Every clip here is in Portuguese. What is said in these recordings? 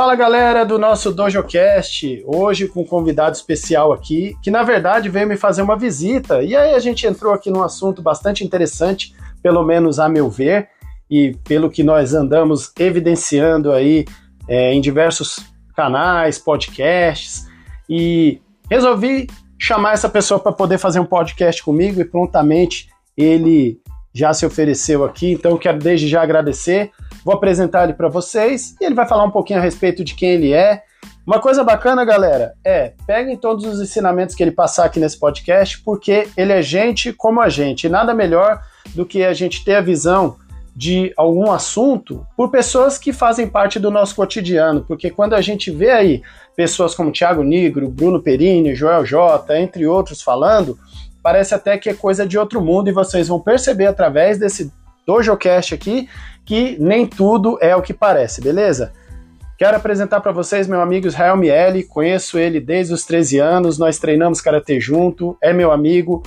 Fala galera do nosso DojoCast, hoje com um convidado especial aqui, que na verdade veio me fazer uma visita. E aí a gente entrou aqui num assunto bastante interessante, pelo menos a meu ver, e pelo que nós andamos evidenciando aí é, em diversos canais, podcasts, e resolvi chamar essa pessoa para poder fazer um podcast comigo e prontamente ele já se ofereceu aqui, então quero desde já agradecer. Vou apresentar ele para vocês e ele vai falar um pouquinho a respeito de quem ele é. Uma coisa bacana, galera, é peguem todos os ensinamentos que ele passar aqui nesse podcast, porque ele é gente como a gente. E nada melhor do que a gente ter a visão de algum assunto por pessoas que fazem parte do nosso cotidiano, porque quando a gente vê aí pessoas como Thiago Nigro, Bruno Perini, Joel J, entre outros falando, parece até que é coisa de outro mundo e vocês vão perceber através desse DojoCast aqui que nem tudo é o que parece, beleza? Quero apresentar para vocês meu amigo Israel Miele, conheço ele desde os 13 anos, nós treinamos karatê junto, é meu amigo.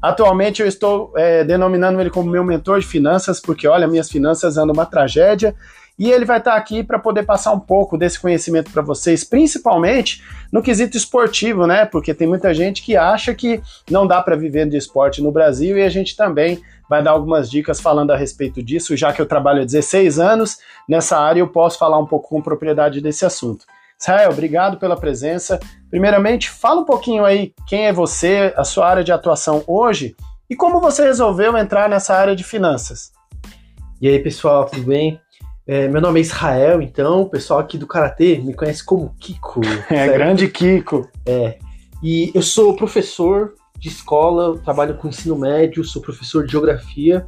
Atualmente eu estou é, denominando ele como meu mentor de finanças, porque olha, minhas finanças andam uma tragédia e ele vai estar aqui para poder passar um pouco desse conhecimento para vocês, principalmente no quesito esportivo, né? Porque tem muita gente que acha que não dá para viver de esporte no Brasil e a gente também vai dar algumas dicas falando a respeito disso, já que eu trabalho há 16 anos nessa área, eu posso falar um pouco com propriedade desse assunto. Israel, obrigado pela presença. Primeiramente, fala um pouquinho aí quem é você, a sua área de atuação hoje e como você resolveu entrar nessa área de finanças. E aí, pessoal, tudo bem? É, meu nome é Israel, então o pessoal aqui do Karatê me conhece como Kiko. É, grande Kiko. É. E eu sou professor de escola, trabalho com ensino médio, sou professor de geografia.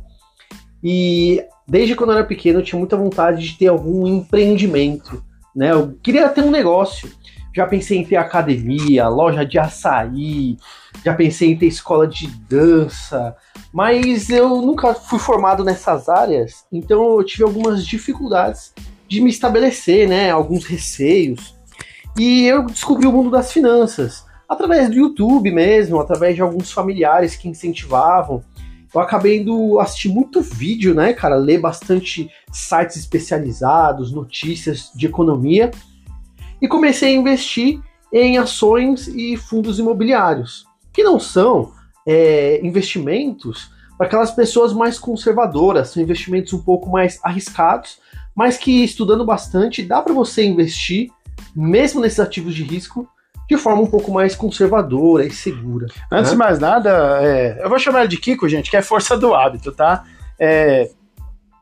E desde quando eu era pequeno eu tinha muita vontade de ter algum empreendimento. Né? Eu queria ter um negócio. Já pensei em ter academia, loja de açaí, já pensei em ter escola de dança, mas eu nunca fui formado nessas áreas, então eu tive algumas dificuldades de me estabelecer, né? Alguns receios. E eu descobri o mundo das finanças através do YouTube mesmo, através de alguns familiares que incentivavam. Eu acabei indo assistir muito vídeo, né, cara? Ler bastante sites especializados, notícias de economia e comecei a investir em ações e fundos imobiliários, que não são é, investimentos para aquelas pessoas mais conservadoras, são investimentos um pouco mais arriscados, mas que estudando bastante dá para você investir, mesmo nesses ativos de risco, de forma um pouco mais conservadora e segura. Antes né? de mais nada, é, eu vou chamar ele de Kiko, gente, que é força do hábito, tá? É,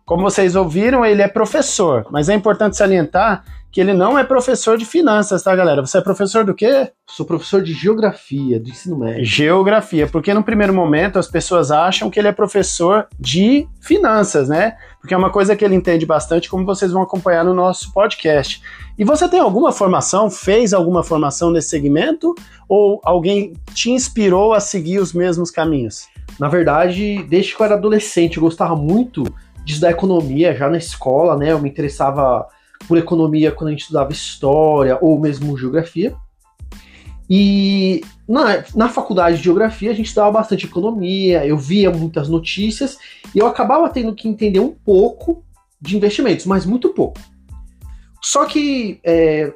como vocês ouviram, ele é professor, mas é importante salientar que ele não é professor de finanças, tá, galera? Você é professor do quê? Sou professor de geografia, do ensino médio. Geografia, porque no primeiro momento as pessoas acham que ele é professor de finanças, né? Porque é uma coisa que ele entende bastante, como vocês vão acompanhar no nosso podcast. E você tem alguma formação, fez alguma formação nesse segmento? Ou alguém te inspirou a seguir os mesmos caminhos? Na verdade, desde que eu era adolescente, eu gostava muito de estudar economia já na escola, né? Eu me interessava por economia quando a gente estudava história ou mesmo geografia. E na, na faculdade de geografia a gente estudava bastante economia, eu via muitas notícias e eu acabava tendo que entender um pouco de investimentos, mas muito pouco. Só que é,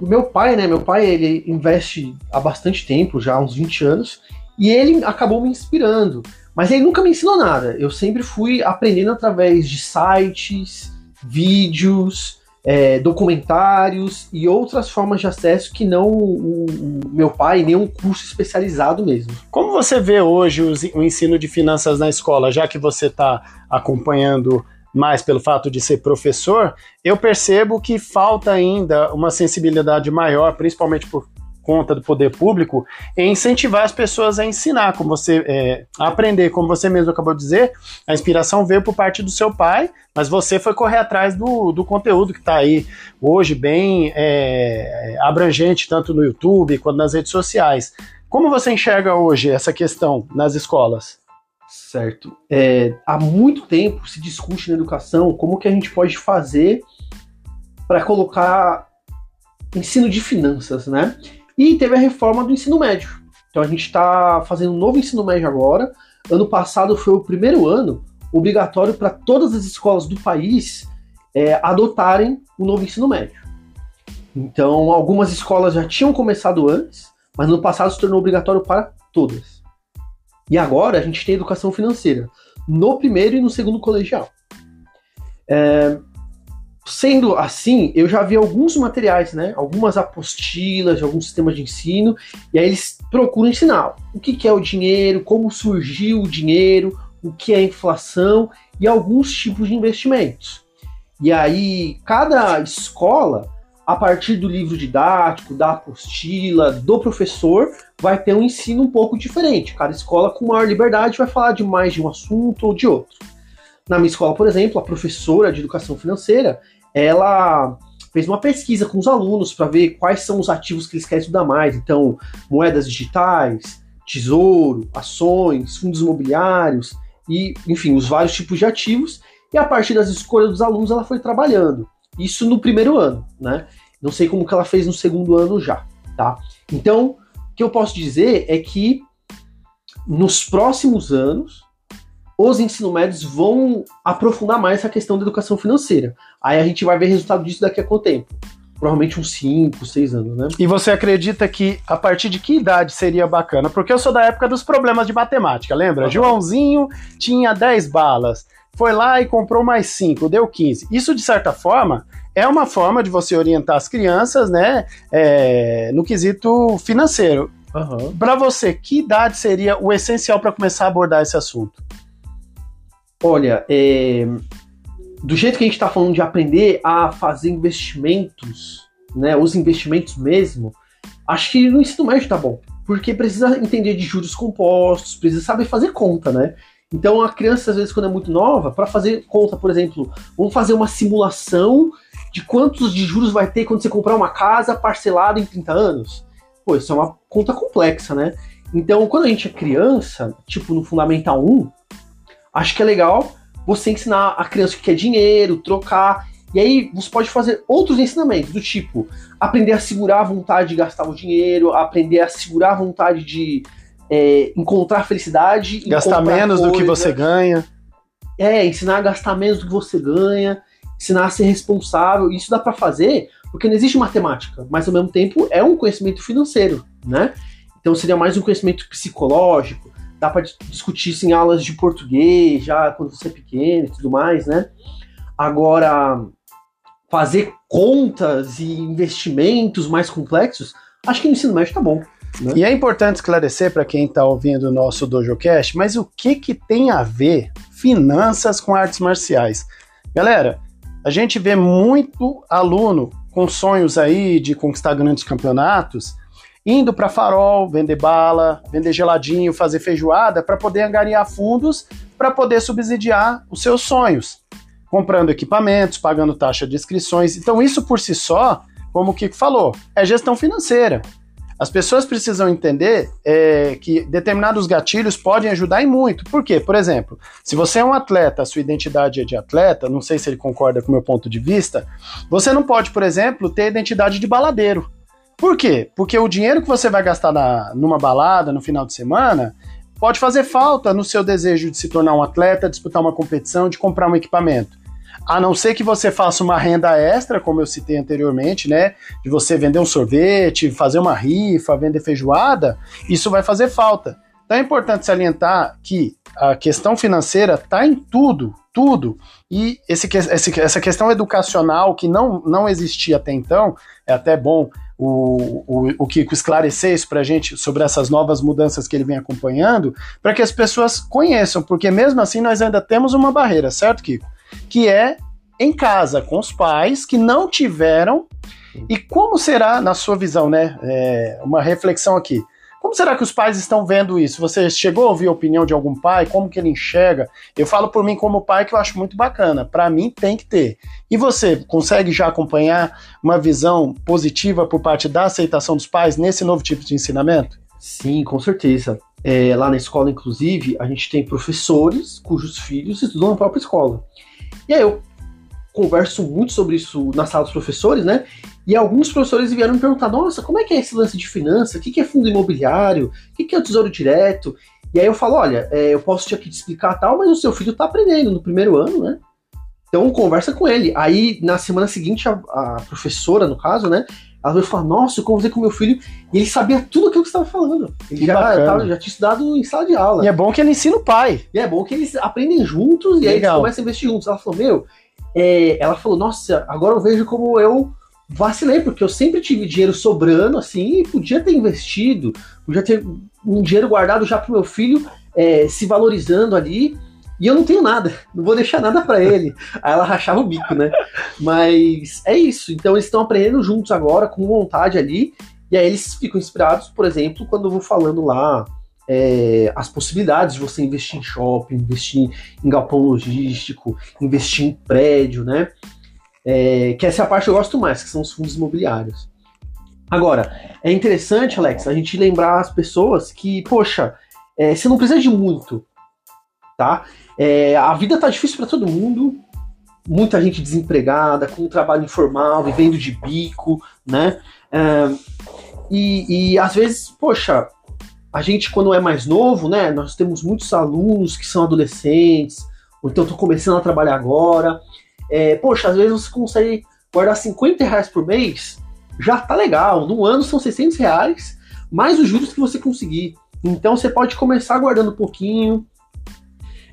meu pai, né? Meu pai ele investe há bastante tempo, já há uns 20 anos, e ele acabou me inspirando. Mas ele nunca me ensinou nada. Eu sempre fui aprendendo através de sites, vídeos, é, documentários e outras formas de acesso que não o, o, meu pai, nem um curso especializado mesmo. Como você vê hoje o, o ensino de finanças na escola, já que você está acompanhando mais pelo fato de ser professor, eu percebo que falta ainda uma sensibilidade maior, principalmente por conta do poder público em incentivar as pessoas a ensinar, como você é, a aprender, como você mesmo acabou de dizer, a inspiração veio por parte do seu pai, mas você foi correr atrás do, do conteúdo que está aí hoje bem é, abrangente, tanto no YouTube quanto nas redes sociais. Como você enxerga hoje essa questão nas escolas? Certo. É, há muito tempo se discute na educação como que a gente pode fazer para colocar ensino de finanças, né? E teve a reforma do ensino médio. Então a gente está fazendo um novo ensino médio agora. Ano passado foi o primeiro ano obrigatório para todas as escolas do país é, adotarem o novo ensino médio. Então, algumas escolas já tinham começado antes, mas no passado se tornou obrigatório para todas. E agora a gente tem educação financeira no primeiro e no segundo colegial. É, sendo assim, eu já vi alguns materiais, né? Algumas apostilas de alguns sistemas de ensino, e aí eles procuram ensinar o que, que é o dinheiro, como surgiu o dinheiro, o que é inflação e alguns tipos de investimentos. E aí, cada escola, a partir do livro didático, da apostila, do professor, vai ter um ensino um pouco diferente. Cada escola, com maior liberdade, vai falar de mais de um assunto ou de outro. Na minha escola, por exemplo, a professora de educação financeira, ela fez uma pesquisa com os alunos para ver quais são os ativos que eles querem estudar mais. Então, moedas digitais, tesouro, ações, fundos imobiliários e, enfim, os vários tipos de ativos. E a partir das escolhas dos alunos, ela foi trabalhando. Isso no primeiro ano, né? Não sei como que ela fez no segundo ano já, tá? Então, o que eu posso dizer é que nos próximos anos os ensino médios vão aprofundar mais essa questão da educação financeira. Aí a gente vai ver resultado disso daqui a quanto tempo? Provavelmente uns 5, 6 anos, né? E você acredita que a partir de que idade seria bacana? Porque eu sou da época dos problemas de matemática, lembra? Uhum. Joãozinho tinha 10 balas, foi lá e comprou mais 5, deu 15. Isso, de certa forma, é uma forma de você orientar as crianças, né, é, no quesito financeiro. Uhum. Para você, que idade seria o essencial para começar a abordar esse assunto? Olha, é, do jeito que a gente está falando de aprender a fazer investimentos, né, os investimentos mesmo, acho que no ensino médio tá bom. Porque precisa entender de juros compostos, precisa saber fazer conta, né? Então a criança, às vezes, quando é muito nova, para fazer conta, por exemplo, vamos fazer uma simulação de quantos de juros vai ter quando você comprar uma casa parcelada em 30 anos. Pô, isso é uma conta complexa, né? Então, quando a gente é criança, tipo no Fundamental 1, acho que é legal você ensinar a criança o que é dinheiro, trocar. E aí você pode fazer outros ensinamentos, do tipo aprender a segurar a vontade de gastar o dinheiro, aprender a segurar a vontade de é, encontrar felicidade. Gastar menos coisa. do que você ganha. É, ensinar a gastar menos do que você ganha, ensinar a ser responsável. Isso dá para fazer porque não existe matemática, mas ao mesmo tempo é um conhecimento financeiro, né? Então seria mais um conhecimento psicológico, dá para discutir isso em aulas de português, já quando você é pequeno e tudo mais, né? Agora, fazer contas e investimentos mais complexos, acho que no ensino médio tá bom. Né? E é importante esclarecer para quem está ouvindo o nosso DojoCast, mas o que, que tem a ver finanças com artes marciais? Galera, a gente vê muito aluno com sonhos aí de conquistar grandes campeonatos, indo para farol, vender bala, vender geladinho, fazer feijoada para poder angariar fundos para poder subsidiar os seus sonhos, comprando equipamentos, pagando taxa de inscrições. Então isso por si só, como o Kiko falou, é gestão financeira. As pessoas precisam entender é, que determinados gatilhos podem ajudar e muito. Por quê? Por exemplo, se você é um atleta, sua identidade é de atleta, não sei se ele concorda com o meu ponto de vista, você não pode, por exemplo, ter identidade de baladeiro. Por quê? Porque o dinheiro que você vai gastar na, numa balada no final de semana pode fazer falta no seu desejo de se tornar um atleta, disputar uma competição, de comprar um equipamento. A não ser que você faça uma renda extra, como eu citei anteriormente, né? De você vender um sorvete, fazer uma rifa, vender feijoada, isso vai fazer falta. Então é importante salientar que a questão financeira está em tudo, tudo. E esse, esse, essa questão educacional que não, não existia até então, é até bom o, o, o Kiko esclarecer isso para a gente sobre essas novas mudanças que ele vem acompanhando, para que as pessoas conheçam, porque mesmo assim nós ainda temos uma barreira, certo, Kiko? Que é em casa, com os pais que não tiveram. E como será, na sua visão, né? É, uma reflexão aqui. Como será que os pais estão vendo isso? Você chegou a ouvir a opinião de algum pai? Como que ele enxerga? Eu falo por mim como pai que eu acho muito bacana. Para mim tem que ter. E você consegue já acompanhar uma visão positiva por parte da aceitação dos pais nesse novo tipo de ensinamento? Sim, com certeza. É, lá na escola, inclusive, a gente tem professores cujos filhos estudam na própria escola. E aí eu converso muito sobre isso na sala dos professores, né? E alguns professores vieram me perguntar: nossa, como é que é esse lance de finança? O que é fundo imobiliário? O que é o tesouro direto? E aí eu falo: olha, é, eu posso te aqui te explicar tal, mas o seu filho está aprendendo no primeiro ano, né? Então conversa com ele. Aí na semana seguinte, a, a professora, no caso, né? Ela veio falar, nossa, eu conversei com meu filho e ele sabia tudo aquilo que você estava falando. Ele Que já, tava- já tinha estudado em sala de aula. E é bom que ele ensina o pai. E é bom que eles aprendem juntos e aí eles Legal. começam a investir juntos. Ela falou, meu, é, ela falou, nossa, agora eu vejo como eu vacilei, porque eu sempre tive dinheiro sobrando, assim, e podia ter investido, podia ter um dinheiro guardado já pro meu filho é, se valorizando ali, e eu não tenho nada, não vou deixar nada para ele. Aí ela rachava o bico, né? Mas é isso, então eles estão aprendendo juntos agora, com vontade ali, e aí eles ficam inspirados, por exemplo, quando eu vou falando lá é, as possibilidades de você investir em shopping, investir em galpão logístico, investir em prédio, né? É, que essa é a parte que eu gosto mais, que são os fundos imobiliários. Agora, é interessante, Alex, a gente lembrar as pessoas que, poxa, é, você não precisa de muito, tá? É, a vida tá difícil para todo mundo, muita gente desempregada, com trabalho informal, vivendo de bico, né? É, e, e às vezes, poxa, a gente quando é mais novo, né? Nós temos muitos alunos que são adolescentes, ou então estão começando a trabalhar agora. É, poxa, às vezes você consegue guardar 50 reais por mês, já tá legal. No ano são 600 reais, mais os juros que você conseguir. Então você pode começar guardando um pouquinho.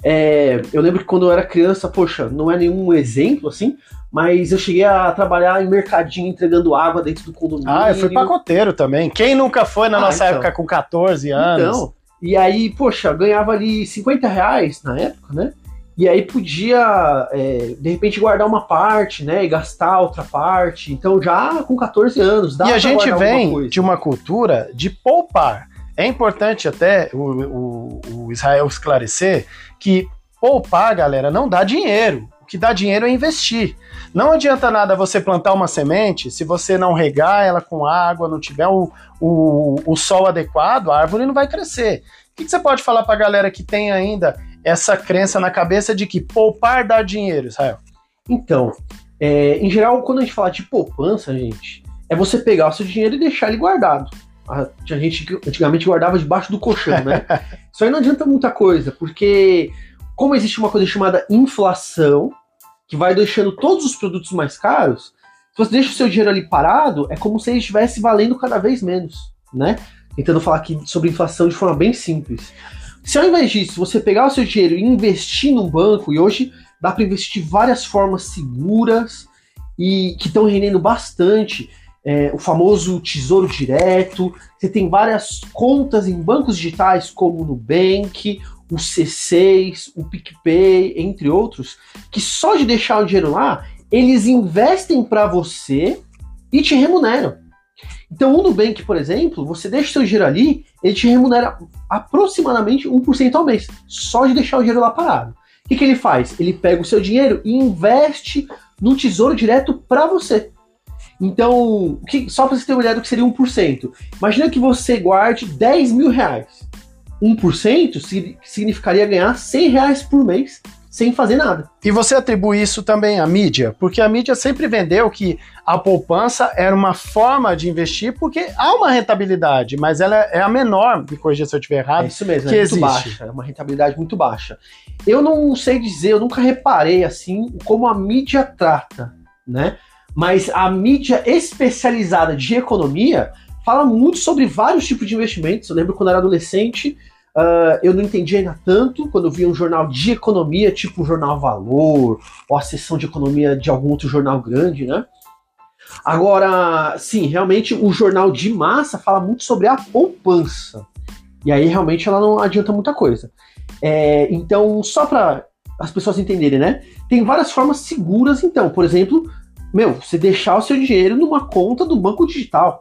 É, eu lembro que quando eu era criança, poxa, não é nenhum exemplo assim, mas eu cheguei a trabalhar em mercadinho entregando água dentro do condomínio. Ah, eu fui pacoteiro também. Quem nunca foi na Ah, nossa então. época com 14 anos? Então, e aí, poxa, ganhava ali 50 reais na época, né? E aí podia, é, de repente, guardar uma parte, né? E gastar outra parte. Então, já com 14 anos, dá e a gente vem coisa. de uma cultura de poupar. É importante até o, o- o Israel esclarecer que poupar, galera, não dá dinheiro. O que dá dinheiro é investir. Não adianta nada você plantar uma semente se você não regar ela com água, não tiver o, o, o sol adequado, a árvore não vai crescer. O que, que você pode falar pra galera que tem ainda essa crença na cabeça de que poupar dá dinheiro, Israel? Então, é, em geral, quando a gente fala de poupança, gente, é você pegar o seu dinheiro e deixar ele guardado. A a gente antigamente guardava debaixo do colchão, né? Isso aí não adianta muita coisa, porque como existe uma coisa chamada inflação, que vai deixando todos os produtos mais caros, se você deixa o seu dinheiro ali parado, é como se ele estivesse valendo cada vez menos, né? Tentando falar aqui sobre inflação de forma bem simples. Se ao invés disso você pegar o seu dinheiro e investir num banco, e hoje dá para investir de várias formas seguras e que estão rendendo bastante, é, o famoso tesouro direto, você tem várias contas em bancos digitais como o Nubank, o C6, o PicPay, entre outros, que só de deixar o dinheiro lá, eles investem para você e te remuneram. Então, o Nubank, por exemplo, você deixa o seu dinheiro ali, ele te remunera aproximadamente 1% ao mês, só de deixar o dinheiro lá parado. O que, que ele faz? Ele pega o seu dinheiro e investe no tesouro direto para você. Então, que- só para você ter uma ideia do que seria 1%. Imagina que você guarde 10 mil reais. 1% sig- significaria ganhar 100 reais por mês sem fazer nada. E você atribui isso também à mídia, porque a mídia sempre vendeu que a poupança era uma forma de investir, porque há uma rentabilidade, mas ela é a menor, me corrija se eu estiver É errado. isso mesmo, que é muito existe. baixa, é uma rentabilidade muito baixa. Eu não sei dizer, eu nunca reparei assim como a mídia trata, né? Mas a mídia especializada de economia fala muito sobre vários tipos de investimentos. Eu lembro quando eu era adolescente, ah, eu não entendia ainda tanto quando eu via um jornal de economia, tipo o Jornal Valor, ou a seção de economia de algum outro jornal grande, né? Agora, sim, realmente o jornal de massa fala muito sobre a poupança. E aí realmente ela não adianta muita coisa. É, então, só para as pessoas entenderem, né? Tem várias formas seguras, então. Por exemplo, meu, você deixar o seu dinheiro numa conta do banco digital,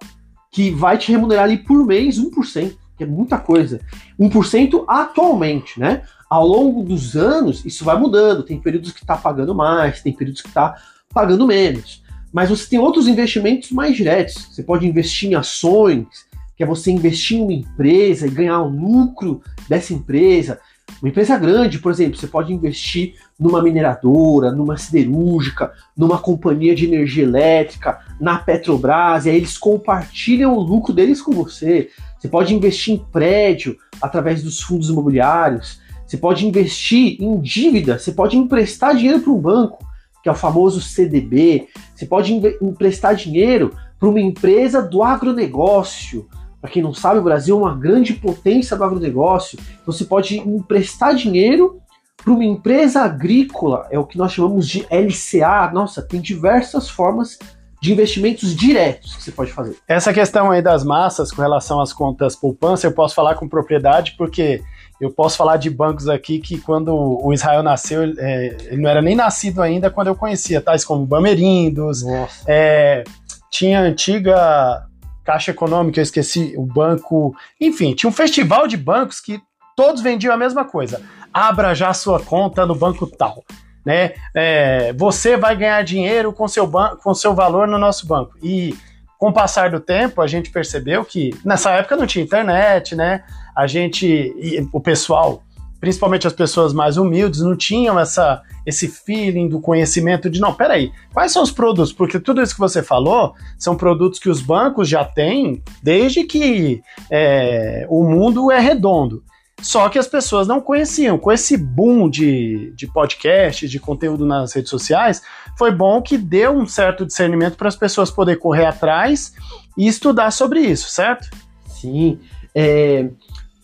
que vai te remunerar ali por mês 1%, que é muita coisa. 1% atualmente, né? Ao longo dos anos, isso vai mudando. Tem períodos que está pagando mais, tem períodos que está pagando menos. Mas você tem outros investimentos mais diretos. Você pode investir em ações, que é você investir em uma empresa e ganhar o lucro dessa empresa. Uma empresa grande, por exemplo, você pode investir numa mineradora, numa siderúrgica, numa companhia de energia elétrica, na Petrobras, e aí eles compartilham o lucro deles com você. Você pode investir em prédio através dos fundos imobiliários. Você pode investir em dívida, você pode emprestar dinheiro para um banco. que é o famoso CDB. Você pode emprestar dinheiro para uma empresa do agronegócio. Para quem não sabe, o Brasil é uma grande potência do agronegócio. Então você pode emprestar dinheiro para uma empresa agrícola, é o que nós chamamos de LCA. Nossa, tem diversas formas de investimentos diretos que você pode fazer. Essa questão aí das massas com relação às contas poupança, eu posso falar com propriedade, porque eu posso falar de bancos aqui que quando o Israel nasceu, é, ele não era nem nascido ainda quando eu conhecia, tais como Bamerindos, é, tinha a antiga Caixa Econômica, eu esqueci, o banco, enfim, tinha um festival de bancos que todos vendiam a mesma coisa. Abra já sua conta no banco tal né? É, você vai ganhar dinheiro com seu, com seu valor no nosso banco. E com o passar do tempo, a gente percebeu que nessa época não tinha internet, né? A gente, o pessoal, principalmente as pessoas mais humildes, não tinham essa, esse feeling do conhecimento de não, peraí, quais são os produtos? Porque tudo isso que você falou são produtos que os bancos já têm desde que é, o mundo é redondo. Só que as pessoas não conheciam. Com esse boom de, de podcasts, de conteúdo nas redes sociais, foi bom que deu um certo discernimento para as pessoas poderem correr atrás e estudar sobre isso, certo? Sim. É,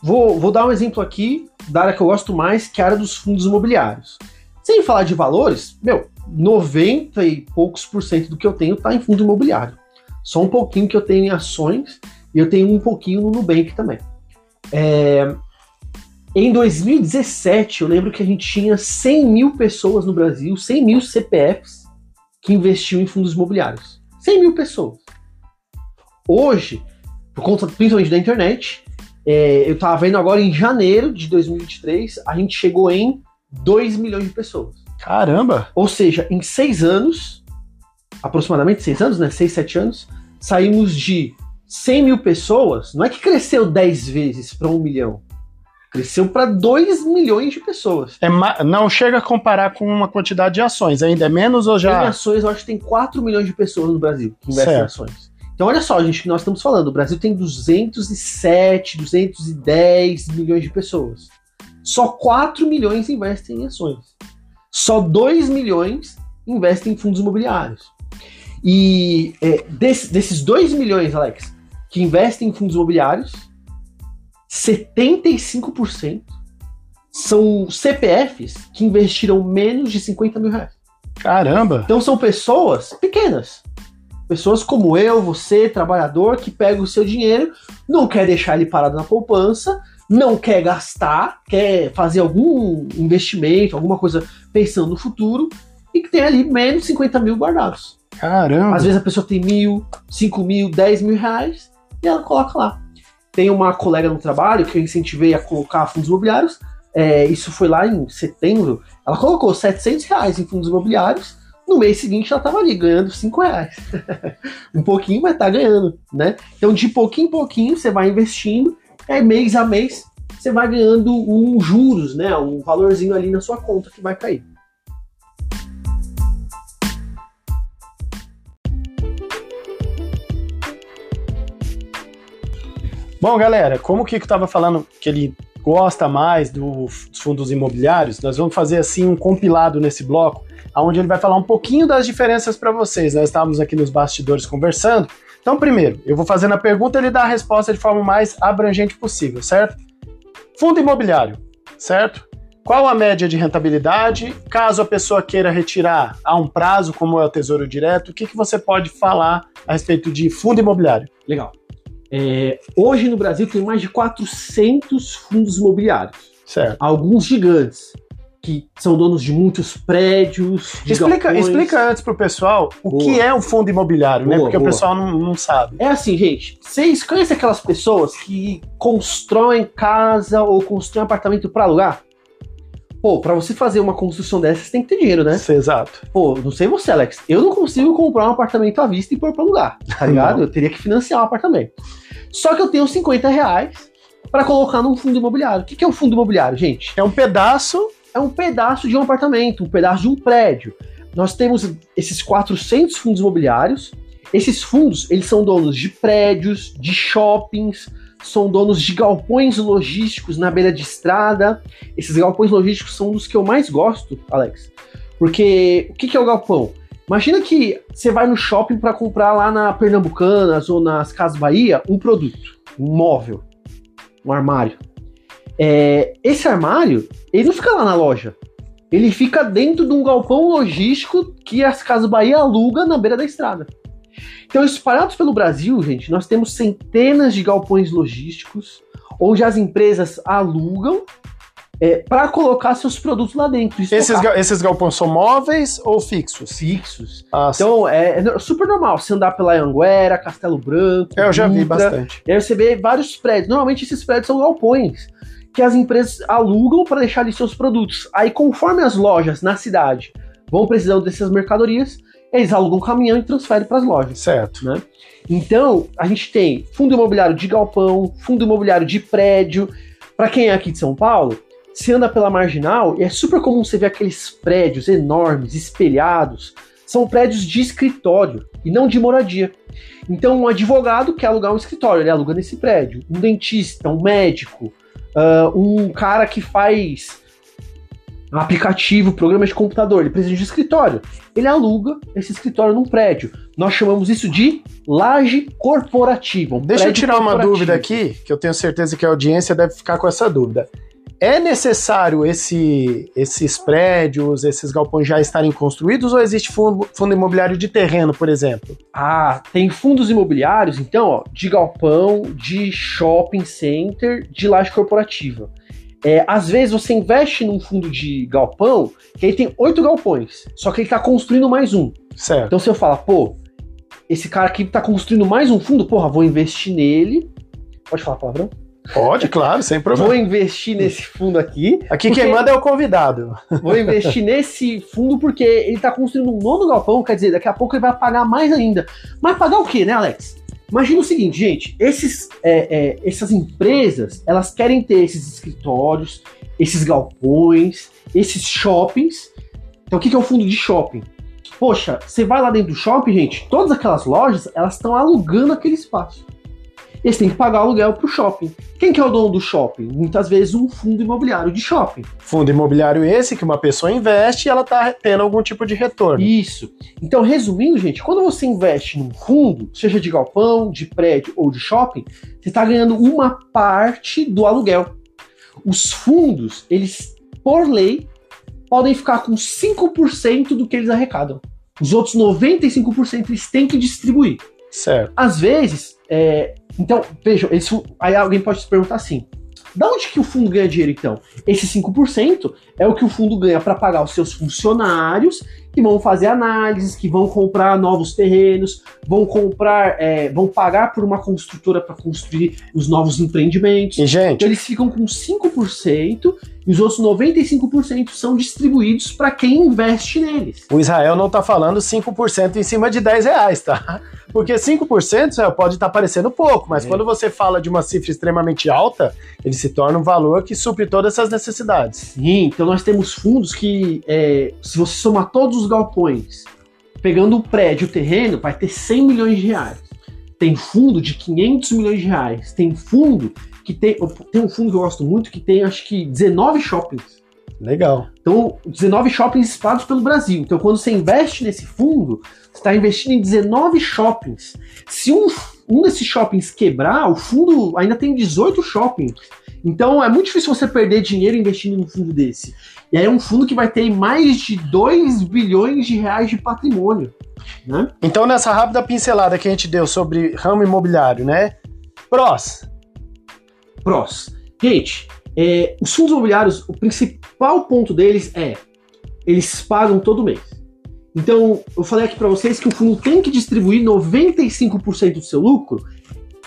vou, vou dar um exemplo aqui da área que eu gosto mais, que é a área dos fundos imobiliários. Sem falar de valores, meu, 90 e poucos por cento do que eu tenho está em fundo imobiliário. Só um pouquinho que eu tenho em ações e eu tenho um pouquinho no Nubank também. É, em 2017, eu lembro que a gente tinha 100 mil pessoas no Brasil, 100 mil CPFs que investiam em fundos imobiliários. 100 mil pessoas. Hoje, por conta principalmente da internet, é, eu estava vendo agora em janeiro de 2023, a gente chegou em 2 milhões de pessoas. Caramba! Ou seja, em seis anos, aproximadamente seis anos, né? Seis, sete anos, saímos de 100 mil pessoas, não é que cresceu 10 vezes para um milhão, Cresceu para 2 milhões de pessoas. É não chega a comparar com uma quantidade de ações, ainda é menos ou já? Em ações, eu acho que tem 4 milhões de pessoas no Brasil que investem certo. em ações. Então, olha só, gente, que nós estamos falando. O Brasil tem 207, 210 milhões de pessoas. Só 4 milhões investem em ações. Só 2 milhões investem em fundos imobiliários. E é, desse, desses 2 milhões, Alex, que investem em fundos imobiliários, 75% são CPFs que investiram menos de 50 mil reais. Caramba! Então são pessoas pequenas. Pessoas como eu, você, trabalhador, que pega o seu dinheiro, não quer deixar ele parado na poupança, não quer gastar, quer fazer algum investimento, alguma coisa pensando no futuro, e que tem ali menos de 50 mil guardados. Caramba! Às vezes a pessoa tem mil, cinco mil, dez mil reais, e ela coloca lá. Tem uma colega no trabalho que eu incentivei a colocar fundos imobiliários. É, isso foi lá em setembro. Ela colocou 700 reais em fundos imobiliários. No mês seguinte ela estava ali ganhando 5 reais. um pouquinho, mas tá ganhando, né? Então de pouquinho em pouquinho você vai investindo. É mês a mês você vai ganhando um juros, né? Um valorzinho ali na sua conta que vai cair. Bom, galera, como o Kiko estava falando que ele gosta mais dos fundos imobiliários, nós vamos fazer assim um compilado nesse bloco, onde ele vai falar um pouquinho das diferenças para vocês. Nós estávamos aqui nos bastidores conversando. Então, primeiro, eu vou fazendo a pergunta e ele dá a resposta de forma mais abrangente possível, certo? Fundo imobiliário, certo? Qual a média de rentabilidade? Caso a pessoa queira retirar a um prazo, como é o Tesouro Direto, o que, que você pode falar a respeito de fundo imobiliário? Legal. É, hoje no Brasil tem mais de 400 fundos imobiliários. Certo. Alguns gigantes, que são donos de muitos prédios. explica, explica antes pro pessoal o boa. que é o fundo imobiliário, né? boa, né? Porque boa. o pessoal não, não sabe. É assim, gente. Vocês conhecem aquelas pessoas que constroem casa ou constroem apartamento para alugar? Pô, pra você fazer uma construção dessa, você tem que ter dinheiro, né? Exato. Pô, não sei você, Alex. Eu não consigo comprar um apartamento à vista e pôr pra lugar, tá ligado? eu teria que financiar um apartamento. Só que eu tenho 50 reais para colocar num fundo imobiliário. O que é um fundo imobiliário, gente? É um pedaço. É um pedaço de um apartamento, um pedaço de um prédio. Nós temos esses 400 fundos imobiliários. Esses fundos, eles são donos de prédios, de shoppings, são donos de galpões logísticos na beira de estrada. Esses galpões logísticos são dos que eu mais gosto, Alex, Porque o que, que é o galpão? Imagina que você vai no shopping para comprar lá na Pernambucanas ou nas Casas Bahia um produto, um móvel, um armário. É, esse armário, ele não fica lá na loja. Ele fica dentro de um galpão logístico que as Casas Bahia aluga na beira da estrada. Então, espalhados pelo Brasil, gente, nós temos centenas de galpões logísticos onde as empresas alugam é, para colocar seus produtos lá dentro. Esses, ga esses galpões são móveis ou fixos? Fixos. Ah, então é, é, super normal você andar pela Anguera, Castelo Branco. É, eu já vi bastante. E aí você vê vários prédios. Normalmente esses prédios são galpões que as empresas alugam para deixar ali seus produtos. Aí, conforme as lojas na cidade vão precisando dessas mercadorias, eles alugam um caminhão e transferem para as lojas. Certo. Né? Então, a gente tem fundo imobiliário de galpão, fundo imobiliário de prédio. Para quem é aqui de São Paulo, se anda pela marginal e é super comum você ver aqueles prédios enormes, espelhados. São prédios de escritório e não de moradia. Então, um advogado quer alugar um escritório, ele aluga nesse prédio. Um dentista, um médico, uh, um cara que faz aplicativo, programa de computador, ele precisa de escritório. Ele aluga esse escritório num prédio. Nós chamamos isso de laje corporativa. Um Deixa eu tirar uma dúvida aqui, que eu tenho certeza que a audiência deve ficar com essa dúvida. É necessário esse, esses prédios, esses galpões já estarem construídos ou existe fundo, fundo imobiliário de terreno, por exemplo? Ah, tem fundos imobiliários, então, ó, de galpão, de shopping center, de laje corporativa. É, às vezes você investe num fundo de galpão, que aí tem oito galpões, só que ele está construindo mais um. Certo. Então você fala, pô, esse cara aqui está construindo mais um fundo, porra, vou investir nele. Pode falar palavrão? Pode, claro, sem problema. Vou investir nesse fundo aqui. Aqui quem manda é o convidado. Vou investir nesse fundo porque ele está construindo um novo galpão, quer dizer, daqui a pouco ele vai pagar mais ainda. Mas pagar o quê, né, Alex? Imagina o seguinte, gente, esses, é, é, essas empresas, elas querem ter esses escritórios, esses galpões, esses shoppings. Então, o que é o fundo de shopping? Poxa, você vai lá dentro do shopping, gente, todas aquelas lojas, elas estão alugando aquele espaço eles têm que pagar aluguel para o shopping. Quem que é o dono do shopping? Muitas vezes um fundo imobiliário de shopping. Fundo imobiliário esse que uma pessoa investe e ela está tendo algum tipo de retorno. Isso. Então, resumindo, gente, quando você investe num fundo, seja de galpão, de prédio ou de shopping, você está ganhando uma parte do aluguel. Os fundos, eles, por lei, podem ficar com 5% do que eles arrecadam. Os outros 95% eles têm que distribuir. Certo. Às vezes, é, então, vejam, esse, aí alguém pode se perguntar assim: da onde que o fundo ganha dinheiro então? Esse 5% é o que o fundo ganha para pagar os seus funcionários que vão fazer análises, que vão comprar novos terrenos, vão comprar, é, vão pagar por uma construtora para construir os novos empreendimentos. E, gente, então, eles ficam com 5% e os outros 95% são distribuídos para quem investe neles. O Israel não está falando 5% em cima de 10 reais, tá? Porque 5% pode estar tá parecendo pouco, mas é. quando você fala de uma cifra extremamente alta, ele se torna um valor que supre todas essas necessidades. Sim, então nós temos fundos que, é, se você somar todos os galpões, pegando o prédio, o terreno, vai ter 100 milhões de reais. Tem fundo de 500 milhões de reais. Tem fundo que tem. Tem um fundo que eu gosto muito que tem acho que 19 shoppings. Legal. Então, 19 shoppings espalhados pelo Brasil. Então, quando você investe nesse fundo, você está investindo em 19 shoppings. Se um, um desses shoppings quebrar, o fundo ainda tem 18 shoppings. Então, é muito difícil você perder dinheiro investindo num fundo desse. E aí é um fundo que vai ter mais de 2 bilhões de reais de patrimônio. Né? Então, nessa rápida pincelada que a gente deu sobre ramo imobiliário, né? Prós. Prós. Gente, é, os fundos imobiliários, o principal ponto deles é eles pagam todo mês. Então, eu falei aqui para vocês que o fundo tem que distribuir 95% do seu lucro.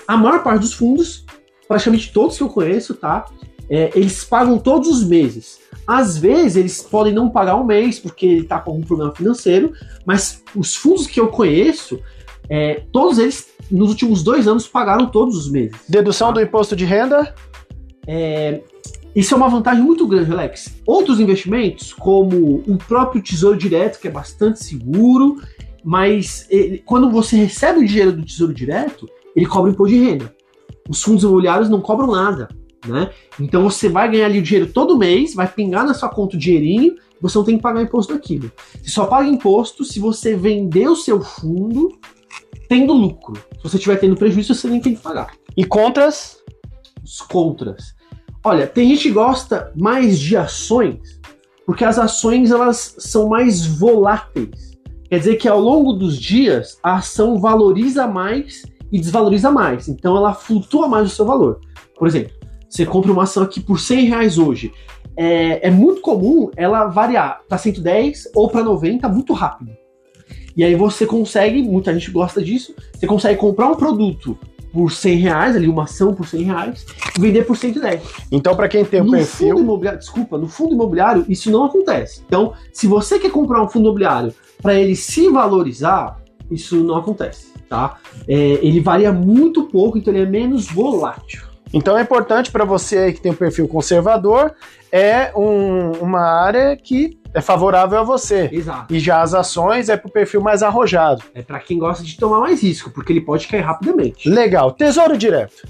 A maior parte dos fundos, praticamente todos que eu conheço, tá? É, eles pagam todos os meses. Às vezes eles podem não pagar um mês porque ele está com algum problema financeiro, mas os fundos que eu conheço, é, todos eles nos últimos dois anos pagaram todos os meses. Dedução do imposto de renda? É, isso é uma vantagem muito grande, Alex. Outros investimentos, como o próprio Tesouro Direto, que é bastante seguro, mas ele, quando você recebe o dinheiro do Tesouro Direto, ele cobra imposto de renda. Os fundos imobiliários não cobram nada. Né? Então você vai ganhar ali o dinheiro todo mês, vai pingar na sua conta o dinheirinho, você não tem que pagar imposto daquilo. Você só paga imposto se você vender o seu fundo tendo lucro. Se você estiver tendo prejuízo, você nem tem que pagar. E contras? Os contras. Olha, tem gente que gosta mais de ações, porque as ações elas são mais voláteis. Quer dizer que ao longo dos dias a ação valoriza mais e desvaloriza mais. Então ela flutua mais o seu valor. Por exemplo, você compra uma ação aqui por 100 reais hoje. É, é muito comum ela variar para 110 ou para 90 muito rápido. E aí você consegue, muita gente gosta disso, você consegue comprar um produto por 100 reais, ali uma ação por 100 reais, e vender por 110. Então, para quem tem o no perfil. Fundo imobiliário, desculpa, no fundo imobiliário isso não acontece. Então, se você quer comprar um fundo imobiliário para ele se valorizar, isso não acontece, tá? É, ele varia muito pouco, então ele é menos volátil. Então é importante para você aí que tem um perfil conservador, é um- uma área que é favorável a você. Exato. E já as ações é para o perfil mais arrojado. É para quem gosta de tomar mais risco, porque ele pode cair rapidamente. Legal. Tesouro direto.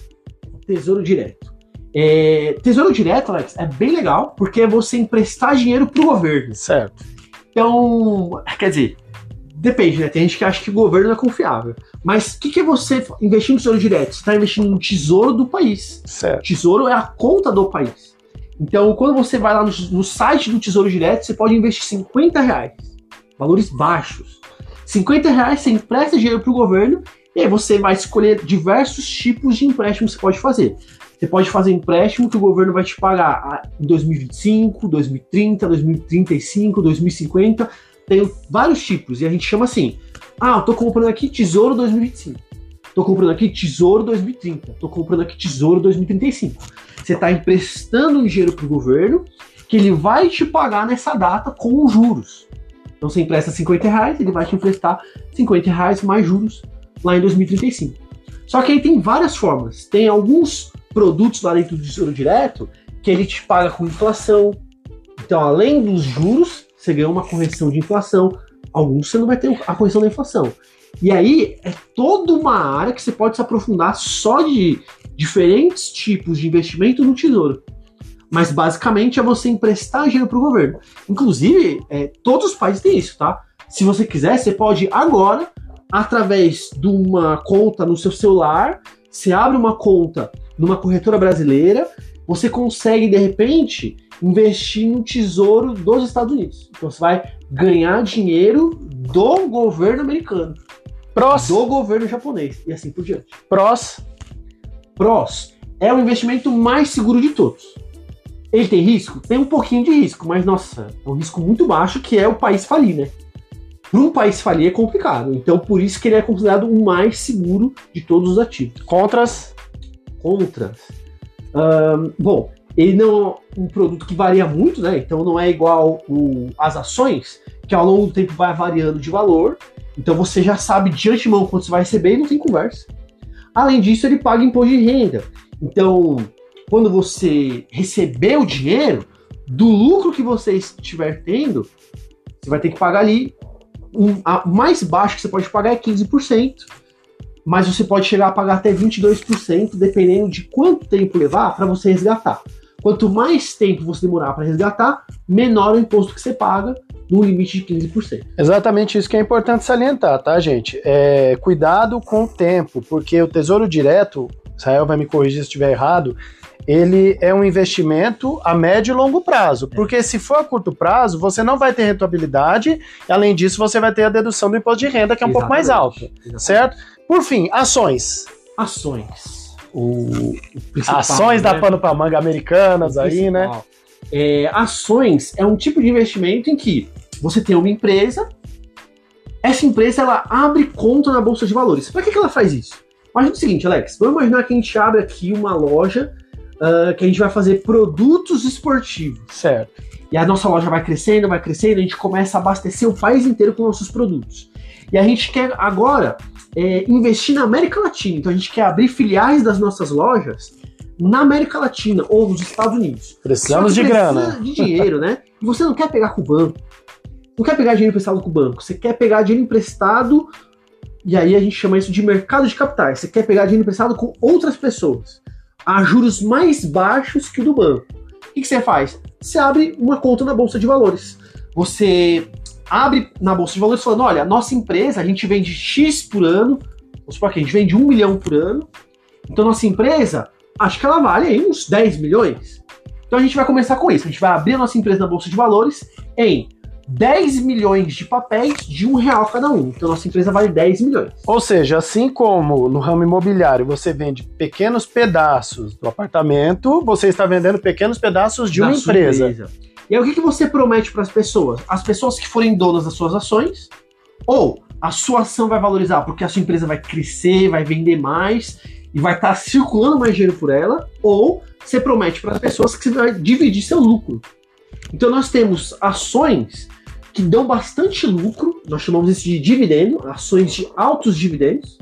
Tesouro direto. É, tesouro direto, Alex, é bem legal, porque é você emprestar dinheiro pro governo. Certo. Então, quer dizer, depende, né? Tem gente que acha que o governo é confiável. Mas o que, que é você investir no tesouro direto? Você está investindo no tesouro do país. Certo. Tesouro é a conta do país. Então, quando você vai lá no, no site do Tesouro Direto, você pode investir 50 reais. Valores baixos. 50 reais você empresta dinheiro para o governo e aí você vai escolher diversos tipos de empréstimos que você pode fazer. Você pode fazer empréstimo que o governo vai te pagar em 2025, 2030, 2035, 2050. Tem vários tipos e a gente chama assim: ah, eu tô comprando aqui Tesouro 2025. Tô comprando aqui Tesouro 2030. Tô comprando aqui Tesouro 2035. Você está emprestando dinheiro para o governo que ele vai te pagar nessa data com os juros. Então você empresta 50 reais, ele vai te emprestar 50 reais mais juros lá em 2035. Só que aí tem várias formas. Tem alguns produtos lá dentro do Tesouro Direto que ele te paga com inflação. Então, além dos juros, você ganha uma correção de inflação. Alguns você não vai ter a correção da inflação. E aí é toda uma área que você pode se aprofundar só de diferentes tipos de investimento no tesouro. Mas basicamente é você emprestar dinheiro para o governo. Inclusive, é, todos os países têm isso, tá? Se você quiser, você pode agora, através de uma conta no seu celular, você abre uma conta numa corretora brasileira, você consegue de repente investir no tesouro dos Estados Unidos. Então você vai ganhar dinheiro do governo americano, Prós. do governo japonês e assim por diante. Prós. Prós é o investimento mais seguro de todos. Ele tem risco? Tem um pouquinho de risco, mas nossa, é um risco muito baixo que é o país falir, né? Para um país falir é complicado, então por isso que ele é considerado o mais seguro de todos os ativos. Contras. Contras. Bom, ele não é um produto que varia muito, né? Então não é igual o, as ações, que ao longo do tempo vai variando de valor. Então você já sabe de antemão quanto você vai receber e não tem conversa. Além disso, ele paga imposto de renda. Então, quando você receber o dinheiro, do lucro que você estiver tendo, você vai ter que pagar ali. Um, mais baixo que você pode pagar é 15%, mas você pode chegar a pagar até 22%, dependendo de quanto tempo levar para você resgatar. Quanto mais tempo você demorar para resgatar, menor o imposto que você paga, no limite de 15%. Exatamente isso que é importante salientar, tá, gente? É, cuidado com o tempo, porque o Tesouro Direto, Israel vai me corrigir se estiver errado, ele é um investimento a médio e longo prazo. Porque se for a curto prazo, você não vai ter rentabilidade, e além disso, você vai ter a dedução do imposto de renda, que é um pouco mais alto, Exatamente. certo? Por fim, ações. Ações. O, o Ações da né? pano pra manga americanas O aí, né? É, ações é um tipo de investimento em que você tem uma empresa, essa empresa ela abre conta na bolsa de valores. Para que, que ela faz isso? Imagina o seguinte, Alex. Vamos imaginar que a gente abre aqui uma loja ah, que a gente vai fazer produtos esportivos. Certo. E a nossa loja vai crescendo, vai crescendo, a gente começa a abastecer o país inteiro com nossos produtos. E a gente quer agora é, investir na América Latina. Então a gente quer abrir filiais das nossas lojas na América Latina ou nos Estados Unidos. Precisamos de grana. De dinheiro, né? E você não quer pegar com o banco. Não quer pegar dinheiro emprestado com o banco. Você quer pegar dinheiro emprestado. E aí a gente chama isso de mercado de capitais. Você quer pegar dinheiro emprestado com outras pessoas. a juros mais baixos que o do banco. O que, que você faz? Você abre uma conta na Bolsa de Valores. Você abre na Bolsa de Valores falando: olha, nossa empresa, a gente vende X por ano, vamos supor que a gente vende 1 milhão por ano, então nossa empresa, acho que ela vale aí uns 10 milhões. Então a gente vai começar com isso. A gente vai abrir a nossa empresa na Bolsa de Valores em 10 milhões de papéis de um real cada um. Então nossa empresa vale 10 milhões. Ou seja, assim como no ramo imobiliário você vende pequenos pedaços do apartamento, você está vendendo pequenos pedaços de uma empresa. empresa. E aí o que, que você promete para as pessoas? As pessoas que forem donas das suas ações, ou a sua ação vai valorizar porque a sua empresa vai crescer, vai vender mais e vai estar tá circulando mais dinheiro por ela, ou você promete para as pessoas que você vai dividir seu lucro. Então nós temos ações que dão bastante lucro, nós chamamos isso de dividendo, ações de altos dividendos,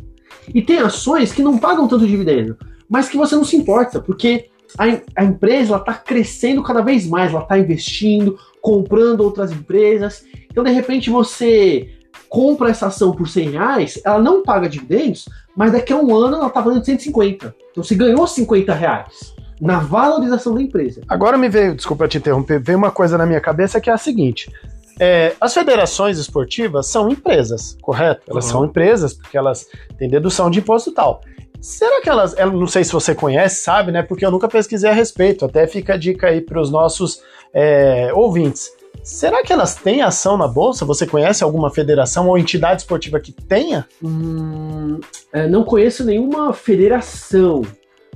e tem ações que não pagam tanto dividendo, mas que você não se importa, porque a, a empresa está crescendo cada vez mais, ela está investindo, comprando outras empresas, então de repente você compra essa ação por 100 reais, ela não paga dividendos, mas daqui a um ano ela está valendo 150. Então você ganhou 50 reais na valorização da empresa. Agora me veio, desculpa te interromper, veio uma coisa na minha cabeça que é a seguinte: é, as federações esportivas são empresas, correto? Elas uhum. são empresas porque elas têm dedução de imposto e tal. Será que elas, eu não sei se você conhece, sabe, né? Porque eu nunca pesquisei a respeito. Até fica a dica aí para os nossos é, ouvintes. Será que elas têm ação na bolsa? Você conhece alguma federação ou entidade esportiva que tenha? Hum, é, não conheço nenhuma federação,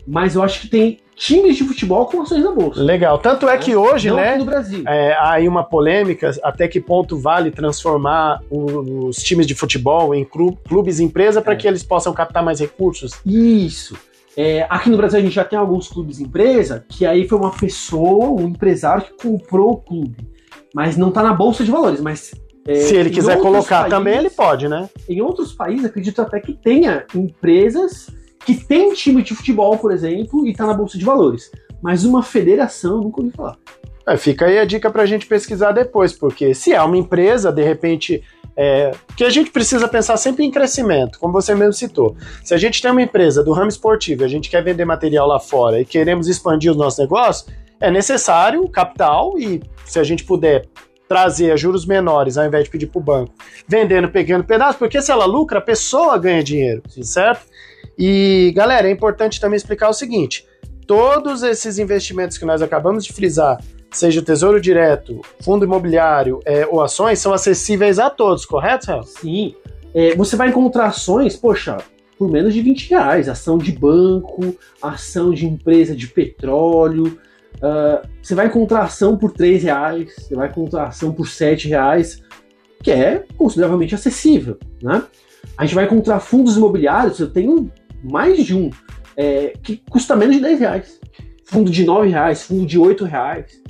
mas eu acho que tem times de futebol com ações na bolsa. Legal. Tanto é, é que hoje, Não né? no Brasil. É, há aí uma polêmica até que ponto vale transformar os times de futebol em clubes empresa para é. que eles possam captar mais recursos. Isso. É, aqui no Brasil a gente já tem alguns clubes empresa que aí foi uma pessoa, um empresário que comprou o clube, mas não está na bolsa de valores, mas é, Se ele quiser colocar países, também, ele pode, né? Em outros países, acredito até que tenha empresas que tem time de futebol, por exemplo, e tá na Bolsa de Valores. Mas uma federação, eu nunca ouvi falar. É, fica aí a dica pra gente pesquisar depois, porque se é uma empresa, de repente. É, que a gente precisa pensar sempre em crescimento, como você mesmo citou. Se a gente tem uma empresa do ramo esportivo, a gente quer vender material lá fora e queremos expandir os nossos negócios, é necessário capital e se a gente puder trazer a juros menores ao invés de pedir para o banco, vendendo pequeno pedaço, porque se ela lucra, a pessoa ganha dinheiro, certo? E, galera, é importante também explicar o seguinte: todos esses investimentos que nós acabamos de frisar, seja Tesouro Direto, Fundo Imobiliário é, ou ações, são acessíveis a todos, correto, Raul? Sim. É, você vai encontrar ações, poxa, por menos de 20 reais. Ação de banco, ação de empresa de petróleo. Uh, você vai encontrar ação por 3 reais, você vai encontrar ação por 7 reais, que é consideravelmente acessível, né? A gente vai encontrar fundos imobiliários, eu tenho mais de um, é, que custa menos de 10 reais. Fundo de 9 reais, fundo de 8 reais.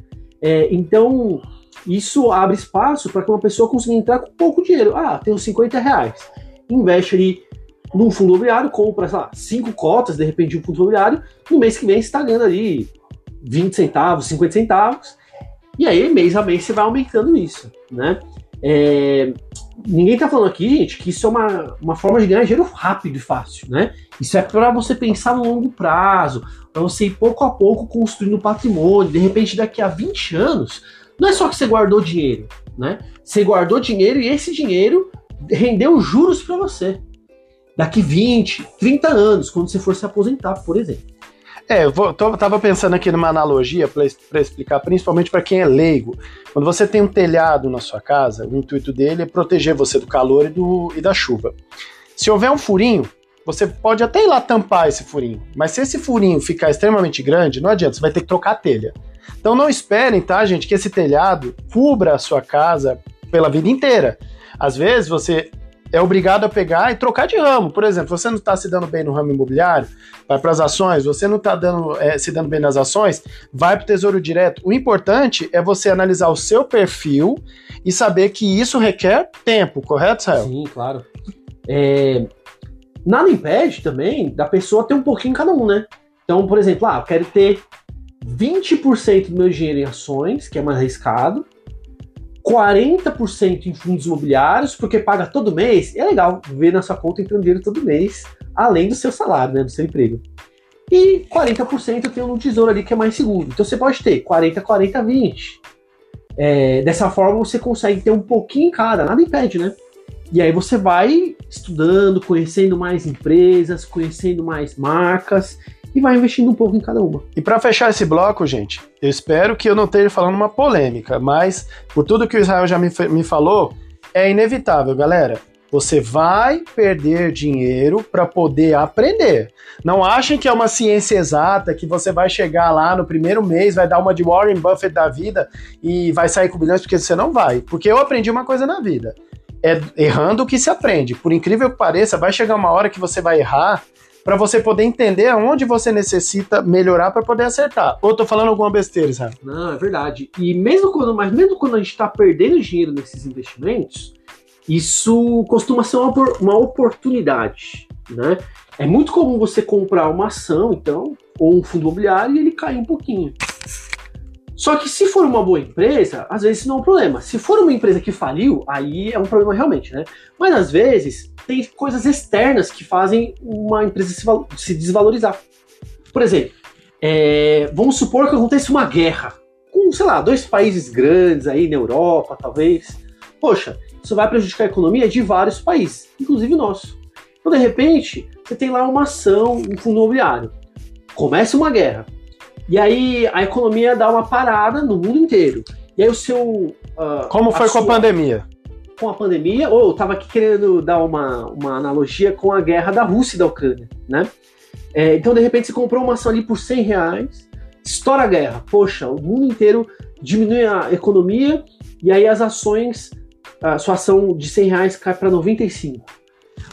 É, então, isso abre espaço para que uma pessoa consiga entrar com pouco dinheiro. Ah, tenho 50 reais. Investe ali num fundo imobiliário, compra, sei lá, 5 cotas, de repente, um fundo imobiliário. No mês que vem, você está ganhando ali 20 centavos, 50 centavos. E aí, mês a mês, você vai aumentando isso, né? É, ninguém tá falando aqui, gente, que isso é uma, uma forma de ganhar dinheiro rápido e fácil, né? Isso é para você pensar no longo prazo, para você ir pouco a pouco construindo patrimônio. De repente, daqui a 20 anos, não é só que você guardou dinheiro, né? Você guardou dinheiro e esse dinheiro rendeu juros para você. Daqui 20, 30 anos, quando você for se aposentar, por exemplo. É, eu tô, tava pensando aqui numa analogia para explicar, principalmente para quem é leigo. Quando você tem um telhado na sua casa, o intuito dele é proteger você do calor e, do, e da chuva. Se houver um furinho, você pode até ir lá tampar esse furinho, mas se esse furinho ficar extremamente grande, não adianta, você vai ter que trocar a telha. Então não esperem, tá, gente, que esse telhado cubra a sua casa pela vida inteira. Às vezes você é obrigado a pegar e trocar de ramo. Por exemplo, você não está se dando bem no ramo imobiliário, vai para as ações, você não está é, se dando bem nas ações, vai para o Tesouro Direto. O importante é você analisar o seu perfil e saber que isso requer tempo, correto, Sael? Sim, claro. É... Nada impede também da pessoa ter um pouquinho cada um, né? Então, por exemplo, ah, eu quero ter 20% do meu dinheiro em ações, que é mais arriscado, 40% em fundos imobiliários, porque paga todo mês. É legal ver na sua conta entrando dinheiro todo mês, além do seu salário, né, do seu emprego. E 40% eu tenho no tesouro ali que é mais seguro. Então você pode ter 40, 40, 20. É, dessa forma você consegue ter um pouquinho em cada, nada impede, né? E aí você vai estudando, conhecendo mais empresas, conhecendo mais marcas e vai investindo um pouco em cada uma. E para fechar esse bloco, gente, eu espero que eu não esteja falando uma polêmica, mas por tudo que o Israel já me, me falou, é inevitável, galera. Você vai perder dinheiro para poder aprender. Não achem que é uma ciência exata, que você vai chegar lá no primeiro mês, vai dar uma de Warren Buffett da vida e vai sair com bilhões, porque você não vai. Porque eu aprendi uma coisa na vida. É errando que se aprende. Por incrível que pareça, vai chegar uma hora que você vai errar para você poder entender aonde você necessita melhorar para poder acertar. Ou tô falando alguma besteira, Israel? Não, é verdade. E mesmo quando, mas mesmo quando a gente está perdendo dinheiro nesses investimentos, isso costuma ser uma, uma oportunidade, né? É muito comum você comprar uma ação, então, ou um fundo imobiliário e ele cair um pouquinho. Só que se for uma boa empresa, às vezes não é um problema. Se for uma empresa que faliu, aí é um problema realmente, né? Mas às vezes tem coisas externas que fazem uma empresa se, se desvalorizar. Por exemplo, é, vamos supor que acontece uma guerra com, sei lá, dois países grandes aí na Europa, talvez. Poxa, isso vai prejudicar a economia de vários países, inclusive o nosso. Então, de repente, você tem lá uma ação, um fundo imobiliário. Começa uma guerra. E aí a economia dá uma parada no mundo inteiro. E aí o seu. Uh, Como foi sua, com a pandemia? Com a pandemia, ou eu estava aqui querendo dar uma, uma analogia com a guerra da Rússia e da Ucrânia, né? É, então, de repente, você comprou uma ação ali por 100 reais, estoura a guerra. Poxa, o mundo inteiro diminui a economia e aí as ações a sua ação de 100 reais cai para 95.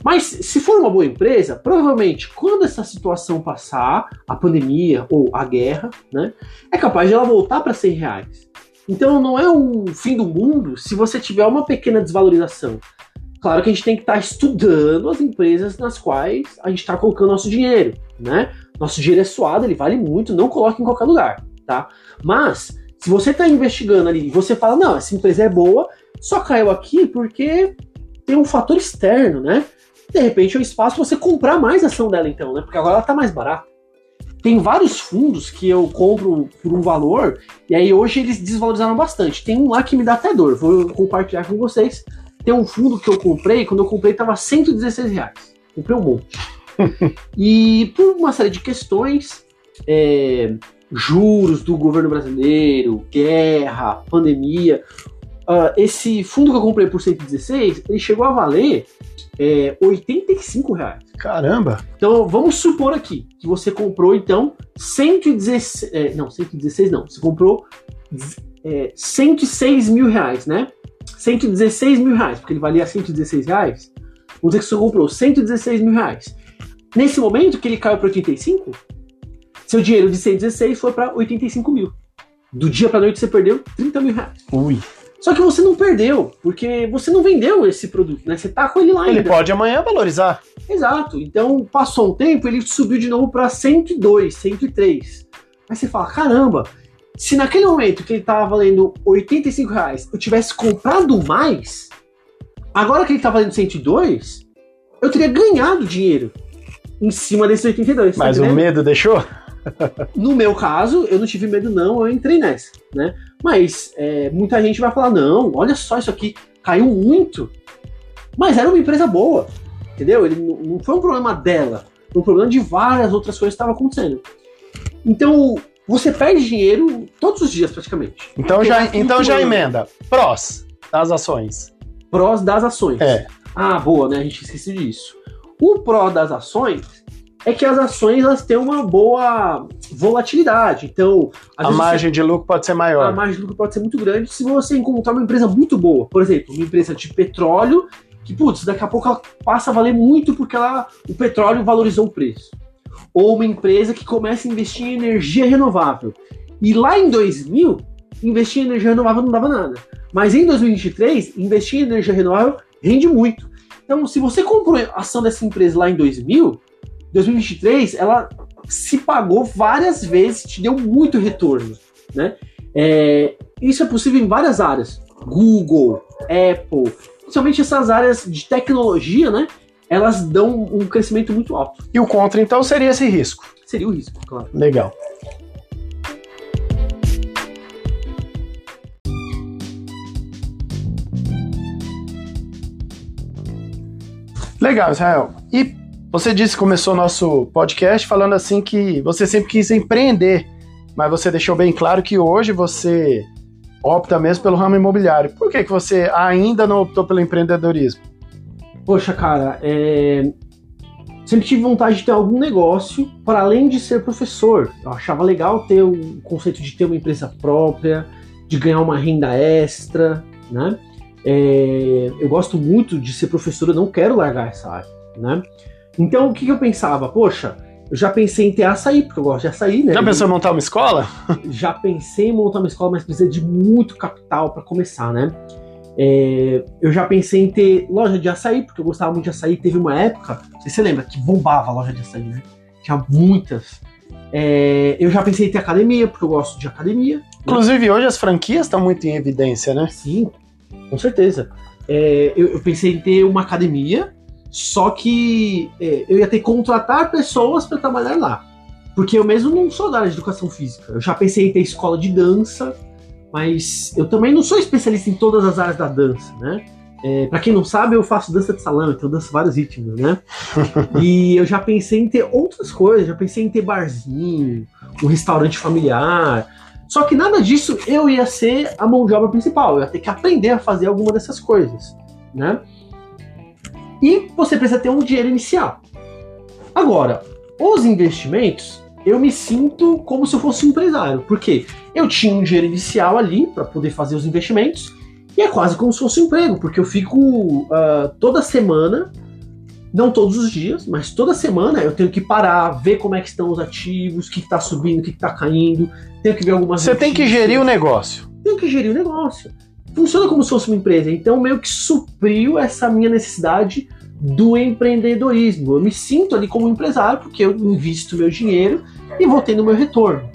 Mas se for uma boa empresa, provavelmente quando essa situação passar, a pandemia ou a guerra, né, é capaz de ela voltar para 100 reais. Então não é o fim do mundo se você tiver uma pequena desvalorização. Claro que a gente tem que estar tá estudando as empresas nas quais a gente está colocando nosso dinheiro, né? Nosso dinheiro é suado, ele vale muito, não coloque em qualquer lugar, tá? Mas se você está investigando ali e você fala, não, essa empresa é boa, só caiu aqui porque tem um fator externo, né? De repente é um espaço você comprar mais ação dela, então, né? Porque agora ela está mais barata. Tem vários fundos que eu compro por um valor e aí hoje eles desvalorizaram bastante. Tem um lá que me dá até dor, vou compartilhar com vocês. Tem um fundo que eu comprei, quando eu comprei estava 116 reais. Comprei um monte. e por uma série de questões, é, juros do governo brasileiro, guerra, pandemia, uh, esse fundo que eu comprei por 116, ele chegou a valer é, 85 reais. Caramba! Então vamos supor aqui que você comprou então 116, é, não, 116 não, você comprou é, 106 mil reais, né? 116 mil reais, porque ele valia 116 reais. Vamos dizer que você comprou 116 mil reais. Nesse momento que ele caiu para 85, seu dinheiro de 116 foi para 85 mil. Do dia para noite você perdeu 30 mil reais. Ui. Só que você não perdeu, porque você não vendeu esse produto, né? Você tá com ele lá ainda. Ele pode amanhã valorizar. Exato. Então, passou um tempo, ele subiu de novo para 102, 103. Aí você fala, caramba, se naquele momento que ele tava valendo 85 reais, eu tivesse comprado mais, agora que ele tá valendo 102, eu teria ganhado dinheiro em cima desses 82. Tá Mas tá o medo deixou? no meu caso, eu não tive medo não, eu entrei nessa, né? Mas é, muita gente vai falar, não, olha só isso aqui, caiu muito. Mas era uma empresa boa, entendeu? Ele não foi um problema dela, foi um problema de várias outras coisas que estavam acontecendo. Então, você perde dinheiro todos os dias praticamente. Então já, então já emenda. Prós das ações. Prós das ações. É. Ah, boa, né? A gente esqueceu disso. O pró das ações é que as ações elas têm uma boa volatilidade. Então, a margem de lucro pode ser maior. A margem de lucro pode ser muito grande se você encontrar uma empresa muito boa. Por exemplo, uma empresa de petróleo que, putz, daqui a pouco ela passa a valer muito porque ela, o petróleo valorizou o preço. Ou uma empresa que começa a investir em energia renovável. E lá em 2000, investir em energia renovável não dava nada. Mas em 2023, investir em energia renovável rende muito. Então, se você comprou a ação dessa empresa lá em 2000, 2023 ela se pagou várias vezes, te deu muito retorno, né? É, isso é possível em várias áreas, Google, Apple, principalmente essas áreas de tecnologia, né? elas dão um crescimento muito alto. E o contra, então, seria esse risco. Seria o risco, claro. Legal. Legal, Israel. E você disse que começou nosso podcast falando assim que você sempre quis empreender, mas você deixou bem claro que hoje você opta mesmo pelo ramo imobiliário. Por que, que você ainda não optou pelo empreendedorismo? Poxa, cara, é... sempre tive vontade de ter algum negócio para além de ser professor. Eu achava legal ter o conceito de ter uma empresa própria, de ganhar uma renda extra, né? É... Eu gosto muito de ser professor, eu não quero largar essa área, né? Então, o que, que eu pensava? Poxa, eu já pensei em ter açaí, porque eu gosto de açaí, né? Já pensou em montar uma escola? já pensei em montar uma escola, mas precisa de muito capital para começar, né? É, eu já pensei em ter loja de açaí, porque eu gostava muito de açaí. Teve uma época, se você lembra, que bombava a loja de açaí, né? Tinha muitas. É, eu já pensei em ter academia, porque eu gosto de academia. Né? Inclusive, hoje as franquias estão muito em evidência, né? Sim, com certeza. É, eu, eu, pensei em ter uma academia só que é, eu ia ter que contratar pessoas para trabalhar lá. Porque eu mesmo não sou da área de educação física. Eu já pensei em ter escola de dança, mas eu também não sou especialista em todas as áreas da dança, né? É, para quem não sabe, eu faço dança de salão, então eu danço vários ritmos, né? e eu já pensei em ter outras coisas, já pensei em ter barzinho, um restaurante familiar. Só que nada disso eu ia ser a mão de obra principal, eu ia ter que aprender a fazer alguma dessas coisas, né? E você precisa ter um dinheiro inicial. Agora, os investimentos, eu me sinto como se eu fosse um empresário, porque eu tinha um dinheiro inicial ali para poder fazer os investimentos e é quase como se fosse um emprego, porque eu fico uh, toda semana, não todos os dias, mas toda semana eu tenho que parar, ver como é que estão os ativos, o que está subindo, o que está caindo, tenho que ver algumas. Você notícias. tem que gerir o negócio. Tenho que gerir o negócio funciona como se fosse uma empresa. Então, meio que supriu essa minha necessidade do empreendedorismo. Eu me sinto ali como empresário porque eu invisto meu dinheiro e vou tendo meu retorno.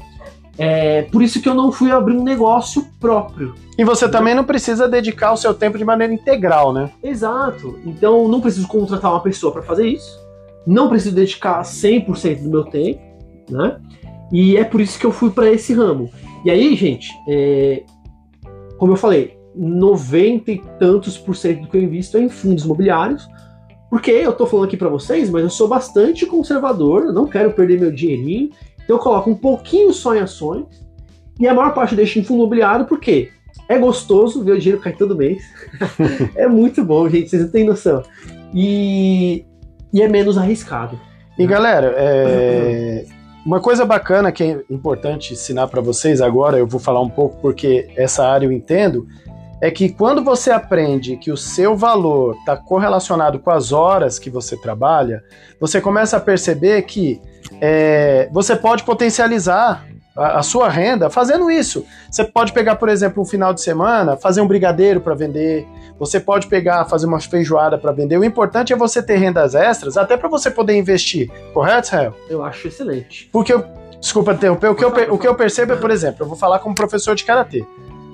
É por isso que eu não fui abrir um negócio próprio. E você também não precisa dedicar o seu tempo de maneira integral, né? Exato. Então, não preciso contratar uma pessoa para fazer isso. Não preciso dedicar 100% do meu tempo, né? E é por isso que eu fui para esse ramo. E aí, gente, é... como eu falei, 90 e tantos por cento do que eu invisto é em fundos imobiliários, porque eu tô falando aqui para vocês, mas eu sou bastante conservador, eu não quero perder meu dinheirinho, então eu coloco um pouquinho só em ações, e a maior parte deixo em fundo imobiliário, porque é gostoso ver o dinheiro cair todo mês. é muito bom, gente, vocês não têm noção. E, e é menos arriscado. E galera, é... uma coisa bacana que é importante ensinar para vocês agora, eu vou falar um pouco porque essa área eu entendo, é que quando você aprende que o seu valor está correlacionado com as horas que você trabalha, você começa a perceber que é, você pode potencializar a, a, sua renda fazendo isso. Você pode pegar, por exemplo, um final de semana, fazer um brigadeiro para vender. Você pode pegar, fazer uma feijoada para vender. O importante é você ter rendas extras, até para você poder investir. Correto, Israel? Eu acho excelente. Porque eu, desculpa interromper, o que, eu, o que eu percebo é, por exemplo, eu vou falar como professor de karatê.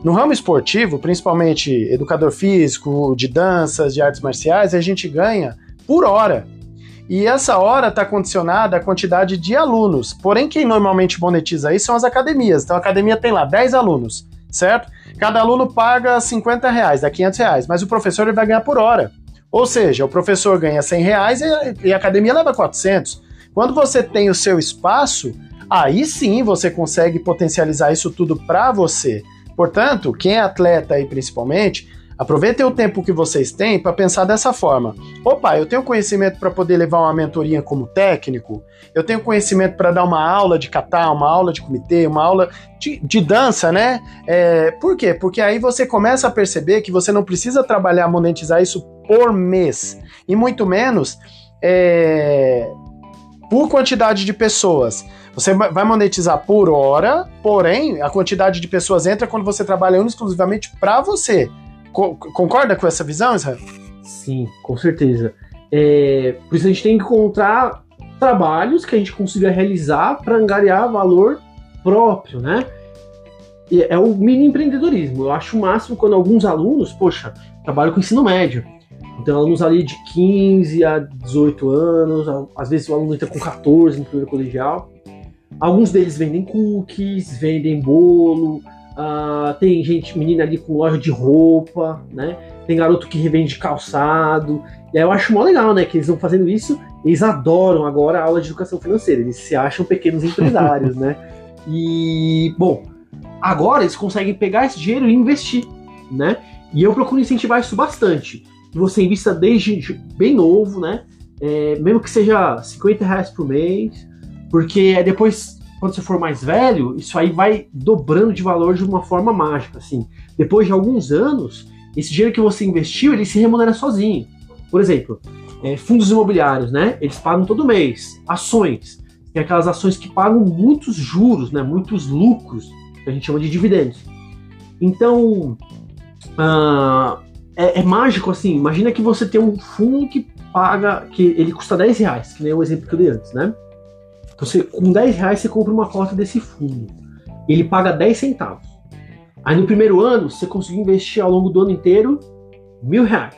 No ramo esportivo, principalmente educador físico, de danças, de artes marciais, a gente ganha por hora. E essa hora está condicionada à quantidade de alunos. Porém, quem normalmente monetiza isso são as academias. Então, a academia tem lá 10 alunos, certo? Cada aluno paga 50 reais, dá 500 reais, mas o professor ele vai ganhar por hora. Ou seja, o professor ganha 100 reais e a academia leva 400. Quando você tem o seu espaço, aí sim você consegue potencializar isso tudo para você. Portanto, quem é atleta aí principalmente, aproveitem o tempo que vocês têm para pensar dessa forma. Opa, eu tenho conhecimento para poder levar uma mentoria como técnico, eu tenho conhecimento para dar uma aula de catar, uma aula de comitê, uma aula de, de dança, né? É, por quê? Porque aí você começa a perceber que você não precisa trabalhar, monetizar isso por mês, e muito menos é, por quantidade de pessoas. Você vai monetizar por hora, porém, a quantidade de pessoas entra quando você trabalha exclusivamente para você. Co concorda com essa visão, Israel? Sim, com certeza. É, por isso a gente tem que encontrar trabalhos que a gente consiga realizar para angariar valor próprio, né? É o mini empreendedorismo. Eu acho o máximo quando alguns alunos, poxa, trabalho com ensino médio. Então, alunos ali de 15 a 18 anos, às vezes o aluno entra com 14 no primeiro colegial. Alguns deles vendem cookies, vendem bolo, uh, tem gente, menina ali com loja de roupa, né? Tem garoto que revende calçado. E aí eu acho mó legal, né? Que eles estão fazendo isso. Eles adoram agora a aula de educação financeira. Eles se acham pequenos empresários, né? E, bom, agora eles conseguem pegar esse dinheiro e investir, né? E eu procuro incentivar isso bastante. Que você invista desde bem novo, né? É, mesmo que seja 50 reais por mês, porque depois, quando você for mais velho, isso aí vai dobrando de valor de uma forma mágica, assim. Depois de alguns anos, esse dinheiro que você investiu, ele se remunera sozinho. Por exemplo, é, fundos imobiliários, né? Eles pagam todo mês. Ações. Tem aquelas ações que pagam muitos juros, né? Muitos lucros, que a gente chama de dividendos. Então, uh, é, é, mágico assim. Imagina que você tem um fundo que paga, que ele custa 10 reais, que nem o exemplo que eu dei antes, né? Então, você, com 10 reais você compra uma cota desse fundo. Ele paga 10 centavos. Aí no primeiro ano, você conseguiu investir ao longo do ano inteiro mil reais.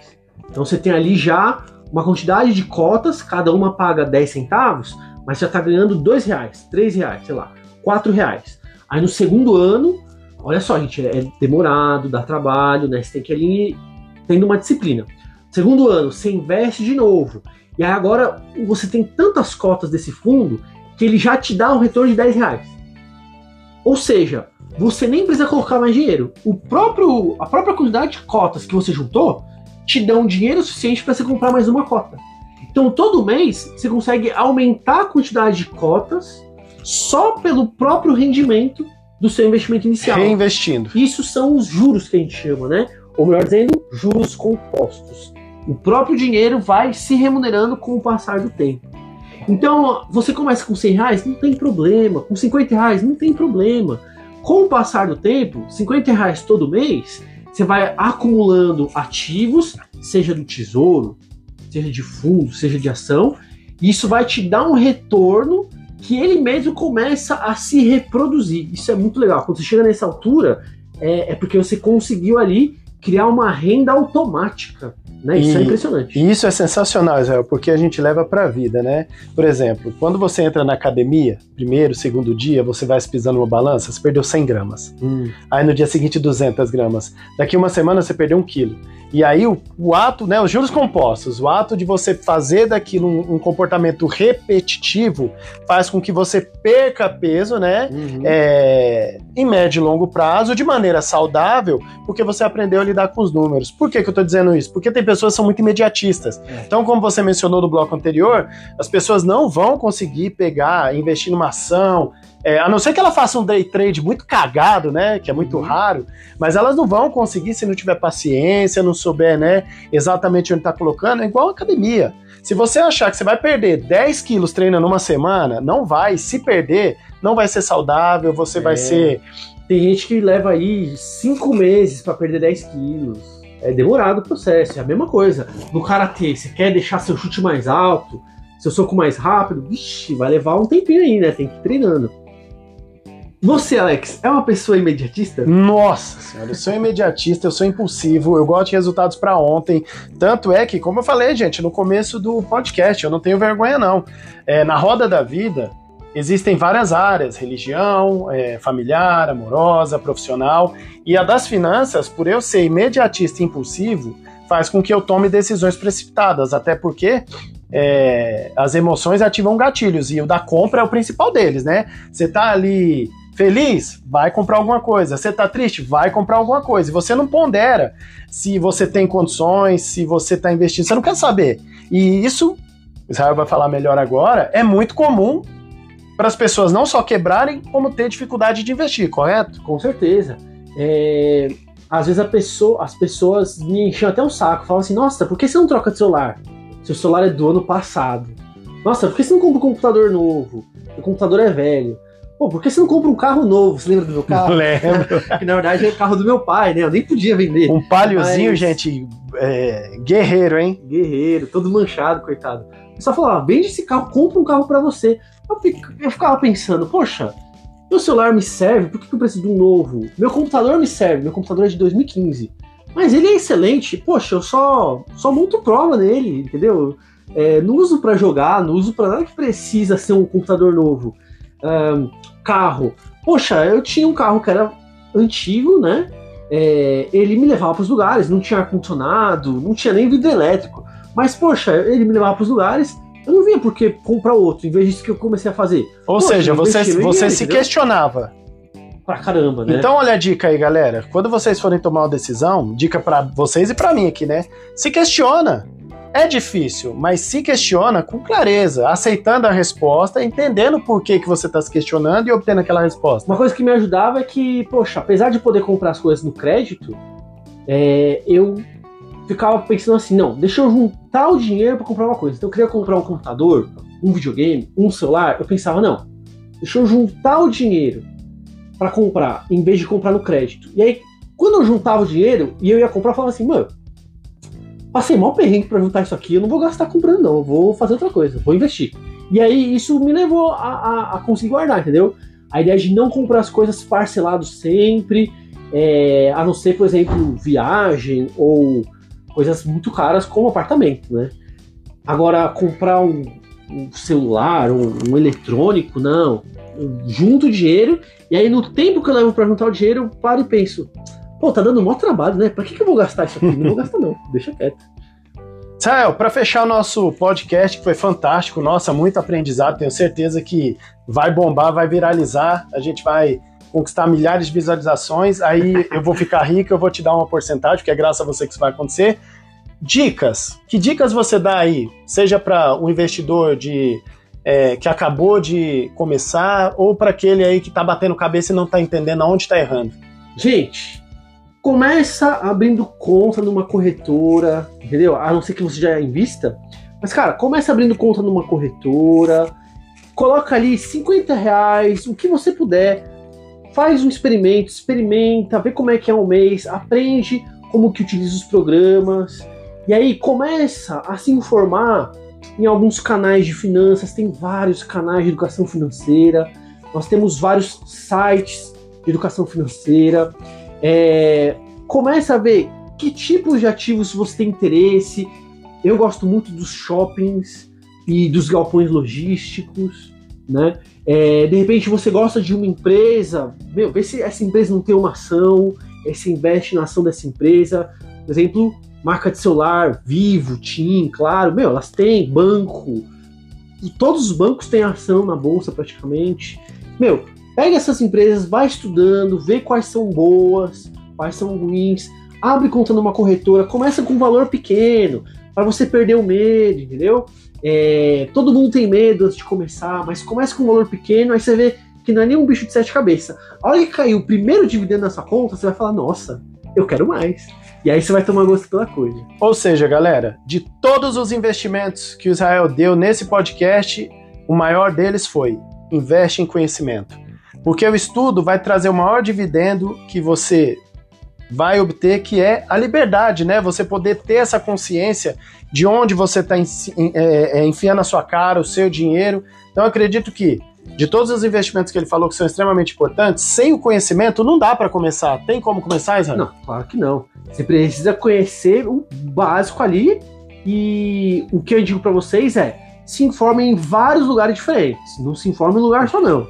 Então você tem ali já uma quantidade de cotas, cada uma paga 10 centavos, mas já está ganhando 2 reais, 3 reais, sei lá, 4 reais. Aí no segundo ano, olha só, gente, é demorado, dá trabalho, né? Você tem que ali tendo uma disciplina. Segundo ano, você investe de novo. E aí agora você tem tantas cotas desse fundo que ele já te dá um retorno de 10 reais. Ou seja, você nem precisa colocar mais dinheiro. O próprio, a própria quantidade de cotas que você juntou te dão dinheiro suficiente para você comprar mais uma cota. Então, todo mês você consegue aumentar a quantidade de cotas só pelo próprio rendimento do seu investimento inicial. Reinvestindo. Isso são os juros que a gente chama, né? Ou melhor dizendo, juros compostos. O próprio dinheiro vai se remunerando com o passar do tempo. Então, você começa com 100 reais, não tem problema. Com 50 reais, não tem problema. Com o passar do tempo, 50 reais todo mês, você vai acumulando ativos, seja do tesouro, seja de fundo, seja de ação, e isso vai te dar um retorno que ele mesmo começa a se reproduzir. Isso é muito legal. Quando você chega nessa altura, é, é porque você conseguiu ali criar uma renda automática. Né? Isso é impressionante. E isso é sensacional, Israel, porque a gente leva para a vida, né? Por exemplo, quando você entra na academia, primeiro, segundo dia, você vai se pisando numa balança, você perdeu 100 gramas. Hum. Aí no dia seguinte, 200 gramas. Daqui uma semana, você perdeu um quilo. E aí o, o, ato, né, os juros compostos, o ato de você fazer daquilo um, um comportamento repetitivo faz com que você perca peso, né, uhum. é, em médio e longo prazo, de maneira saudável, porque você aprendeu a lidar com os números. Por que, que eu estou dizendo isso? Porque tem pessoas que são muito imediatistas. É. Então, como você mencionou no bloco anterior, as pessoas não vão conseguir pegar, investir numa ação, é, a não ser que ela faça um day trade muito cagado, né? Que é muito uhum. raro, mas elas não vão conseguir se não tiver paciência, não souber, né? Exatamente onde está colocando. É igual a academia. Se você achar que você vai perder 10 quilos treinando uma semana, não vai. Se perder, não vai ser saudável, você é. vai ser. Tem gente que leva aí 5 meses para perder 10 quilos. É demorado o processo, é a mesma coisa. No karatê, você quer deixar seu chute mais alto, seu soco mais rápido, vixi, vai levar um tempinho aí, né? Tem que ir treinando. Você, Alex, é uma pessoa imediatista? Nossa senhora, eu sou imediatista, eu sou impulsivo, eu gosto de resultados para ontem. Tanto é que, como eu falei, gente, no começo do podcast, eu não tenho vergonha, não. É, na roda da vida, existem várias áreas: religião, é, familiar, amorosa, profissional. E a das finanças, por eu ser imediatista e impulsivo, faz com que eu tome decisões precipitadas, até porque é, as emoções ativam gatilhos e o da compra é o principal deles, né? Você tá ali Feliz? Vai comprar alguma coisa. Você tá triste? Vai comprar alguma coisa. E você não pondera se você tem condições, se você tá investindo. Você não quer saber. E isso, Israel vai falar melhor agora, é muito comum para as pessoas não só quebrarem, como ter dificuldade de investir, correto? Com certeza. É, às vezes pessoa, as pessoas me enchem até um saco, falam assim: Nossa, por que você não troca de celular? Seu celular é do ano passado. Nossa, por que você não compra um computador novo? O computador é velho. Pô, por que você não compra um carro novo? Você lembra do meu carro? Lembro. que na verdade é o carro do meu pai, né? Eu nem podia vender. Um paliozinho, Mas... gente, é, guerreiro, hein? Guerreiro, todo manchado, coitado. Eu só falava, vende esse carro, compra um carro para você. Eu ficava pensando, poxa, meu celular me serve, por que eu preciso de um novo? Meu computador me serve, meu computador é de 2015. Mas ele é excelente. Poxa, eu só, só monto prova nele, entendeu? É, não uso para jogar, não uso para nada que precisa ser um computador novo. Um, carro. Poxa, eu tinha um carro que era antigo, né? É, ele me levava para os lugares, não tinha ar-condicionado, não tinha nem vidro elétrico. Mas, poxa, ele me levava para os lugares, eu não vinha porque comprar outro, em vez disso que eu comecei a fazer. Ou Poxa, seja, você, você se entendeu? questionava. Pra caramba, né? Então, olha a dica aí, galera. Quando vocês forem tomar uma decisão, dica pra vocês e pra mim aqui, né? Se questiona. É difícil, mas se questiona com clareza, aceitando a resposta, entendendo por que, que você está se questionando e obtendo aquela resposta. Uma coisa que me ajudava é que, poxa, apesar de poder comprar as coisas no crédito, é, eu ficava pensando assim, não, deixa eu juntar o dinheiro para comprar uma coisa. Então eu queria comprar um computador, um videogame, um celular, eu pensava, não, deixa eu juntar o dinheiro para comprar, em vez de comprar no crédito. E aí, quando eu juntava o dinheiro e eu ia comprar, eu falava assim, mano, passei mal perrengue para juntar isso aqui, eu não vou gastar comprando não, eu vou fazer outra coisa, vou investir. E aí isso me levou a, a, a conseguir guardar, entendeu? A ideia de não comprar as coisas parcelado sempre, é, a não ser, por exemplo, viagem ou coisas muito caras como apartamento, né? Agora, comprar um, um celular, um, um eletrônico, não. Eu junto o dinheiro e aí no tempo que eu levo para juntar o dinheiro, eu paro e penso, pô, tá dando maior trabalho, né? Pra que, que eu vou gastar isso aqui? Não vou gastar não, deixa quieto. Sael, para fechar o nosso podcast, que foi fantástico, nossa, muito aprendizado, tenho certeza que vai bombar, vai viralizar, a gente vai conquistar milhares de visualizações, aí eu vou ficar rico, eu vou te dar uma porcentagem, porque é graças a você que isso vai acontecer. Dicas, que dicas você dá aí? Seja para um investidor de é, que acabou de começar, ou para aquele aí que está batendo cabeça e não está entendendo aonde está errando. Gente, começa abrindo conta numa corretora, entendeu? A não ser que você já invista. Mas, cara, começa abrindo conta numa corretora, coloca ali 50 reais, o que você puder, faz um experimento, experimenta, vê como é que é um mês, aprende como que utiliza os programas, e aí começa a se informar em alguns canais de finanças, tem vários canais de educação financeira, nós temos vários sites de educação financeira, é, começa a ver que tipos de ativos você tem interesse. Eu gosto muito dos shoppings e dos galpões logísticos, né? É, de repente você gosta de uma empresa, meu, vê se essa empresa não tem uma ação, aí você investe na ação dessa empresa. Por exemplo, marca de celular, Vivo, TIM, claro, meu, elas têm banco. Todos os bancos têm ação na bolsa praticamente. Meu, Pega essas empresas, vai estudando, vê quais são boas, quais são ruins, abre conta numa corretora, começa com um valor pequeno, para você perder o medo, entendeu? É, todo mundo tem medo antes de começar, mas começa com um valor pequeno, aí você vê que não é nenhum bicho de sete cabeças. A hora que cair o primeiro dividendo na sua conta, você vai falar, nossa, eu quero mais. E aí você vai tomar gosto pela coisa. Ou seja, galera, de todos os investimentos que o Israel deu nesse podcast, o maior deles foi investe em conhecimento. Porque o estudo vai trazer o maior dividendo que você vai obter, que é a liberdade, né? Você poder ter essa consciência de onde você está enfiando a sua cara, o seu dinheiro. Então, acredito que, de todos os investimentos que ele falou que são extremamente importantes, sem o conhecimento não dá para começar. Tem como começar, Israel? Não, claro que não. Você precisa conhecer o básico ali e o que eu digo para vocês é se informem em vários lugares diferentes. Não se informe em lugar só não.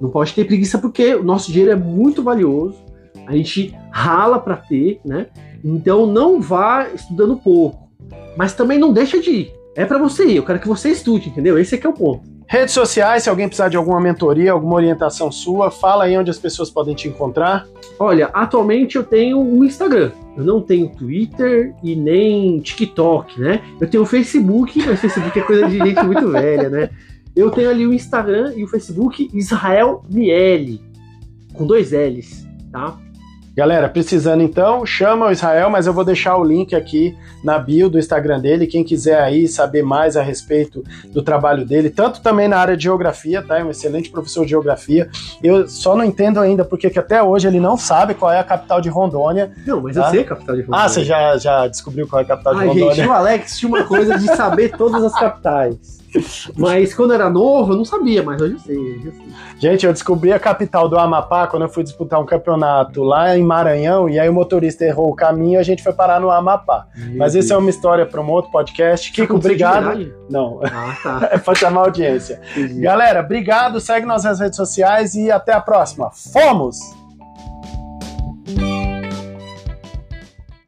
Não pode ter preguiça porque o nosso dinheiro é muito valioso. A gente rala para ter, né? Então não vá estudando pouco, mas também não deixa de ir. É para você ir. Eu quero que você estude, entendeu? Esse aqui é o ponto. Redes sociais, se alguém precisar de alguma mentoria, alguma orientação sua, fala aí onde as pessoas podem te encontrar. Olha, atualmente eu tenho um Instagram. Eu não tenho Twitter e nem TikTok, né? Eu tenho o Facebook, mas Facebook é coisa de gente muito velha, né? Eu tenho ali o Instagram e o Facebook Israel Miele, com dois L's, tá? Galera, precisando então, chama o Israel, mas eu vou deixar o link aqui na bio do Instagram dele. Quem quiser aí saber mais a respeito do trabalho dele, tanto também na área de geografia, tá? É um excelente professor de geografia. Eu só não entendo ainda porque que até hoje ele não sabe qual é a capital de Rondônia. Não, mas Tá? eu sei a capital de Rondônia. Ah, você já, já descobriu qual é a capital de Ai, Rondônia? gente, o Alex tinha uma coisa de saber todas as capitais. Mas quando era novo, eu não sabia, mas hoje eu sei, hoje eu sei. Gente, eu descobri a capital do Amapá quando eu fui disputar um campeonato lá em Maranhão e aí o motorista errou o caminho e a gente foi parar no Amapá. Mas isso é uma história para um outro podcast. Kiko, Aconteceu de obrigado. Não, Ah, tá. é pra chamar a audiência. Entendi. Galera, obrigado, segue nas redes sociais e até a próxima. Fomos!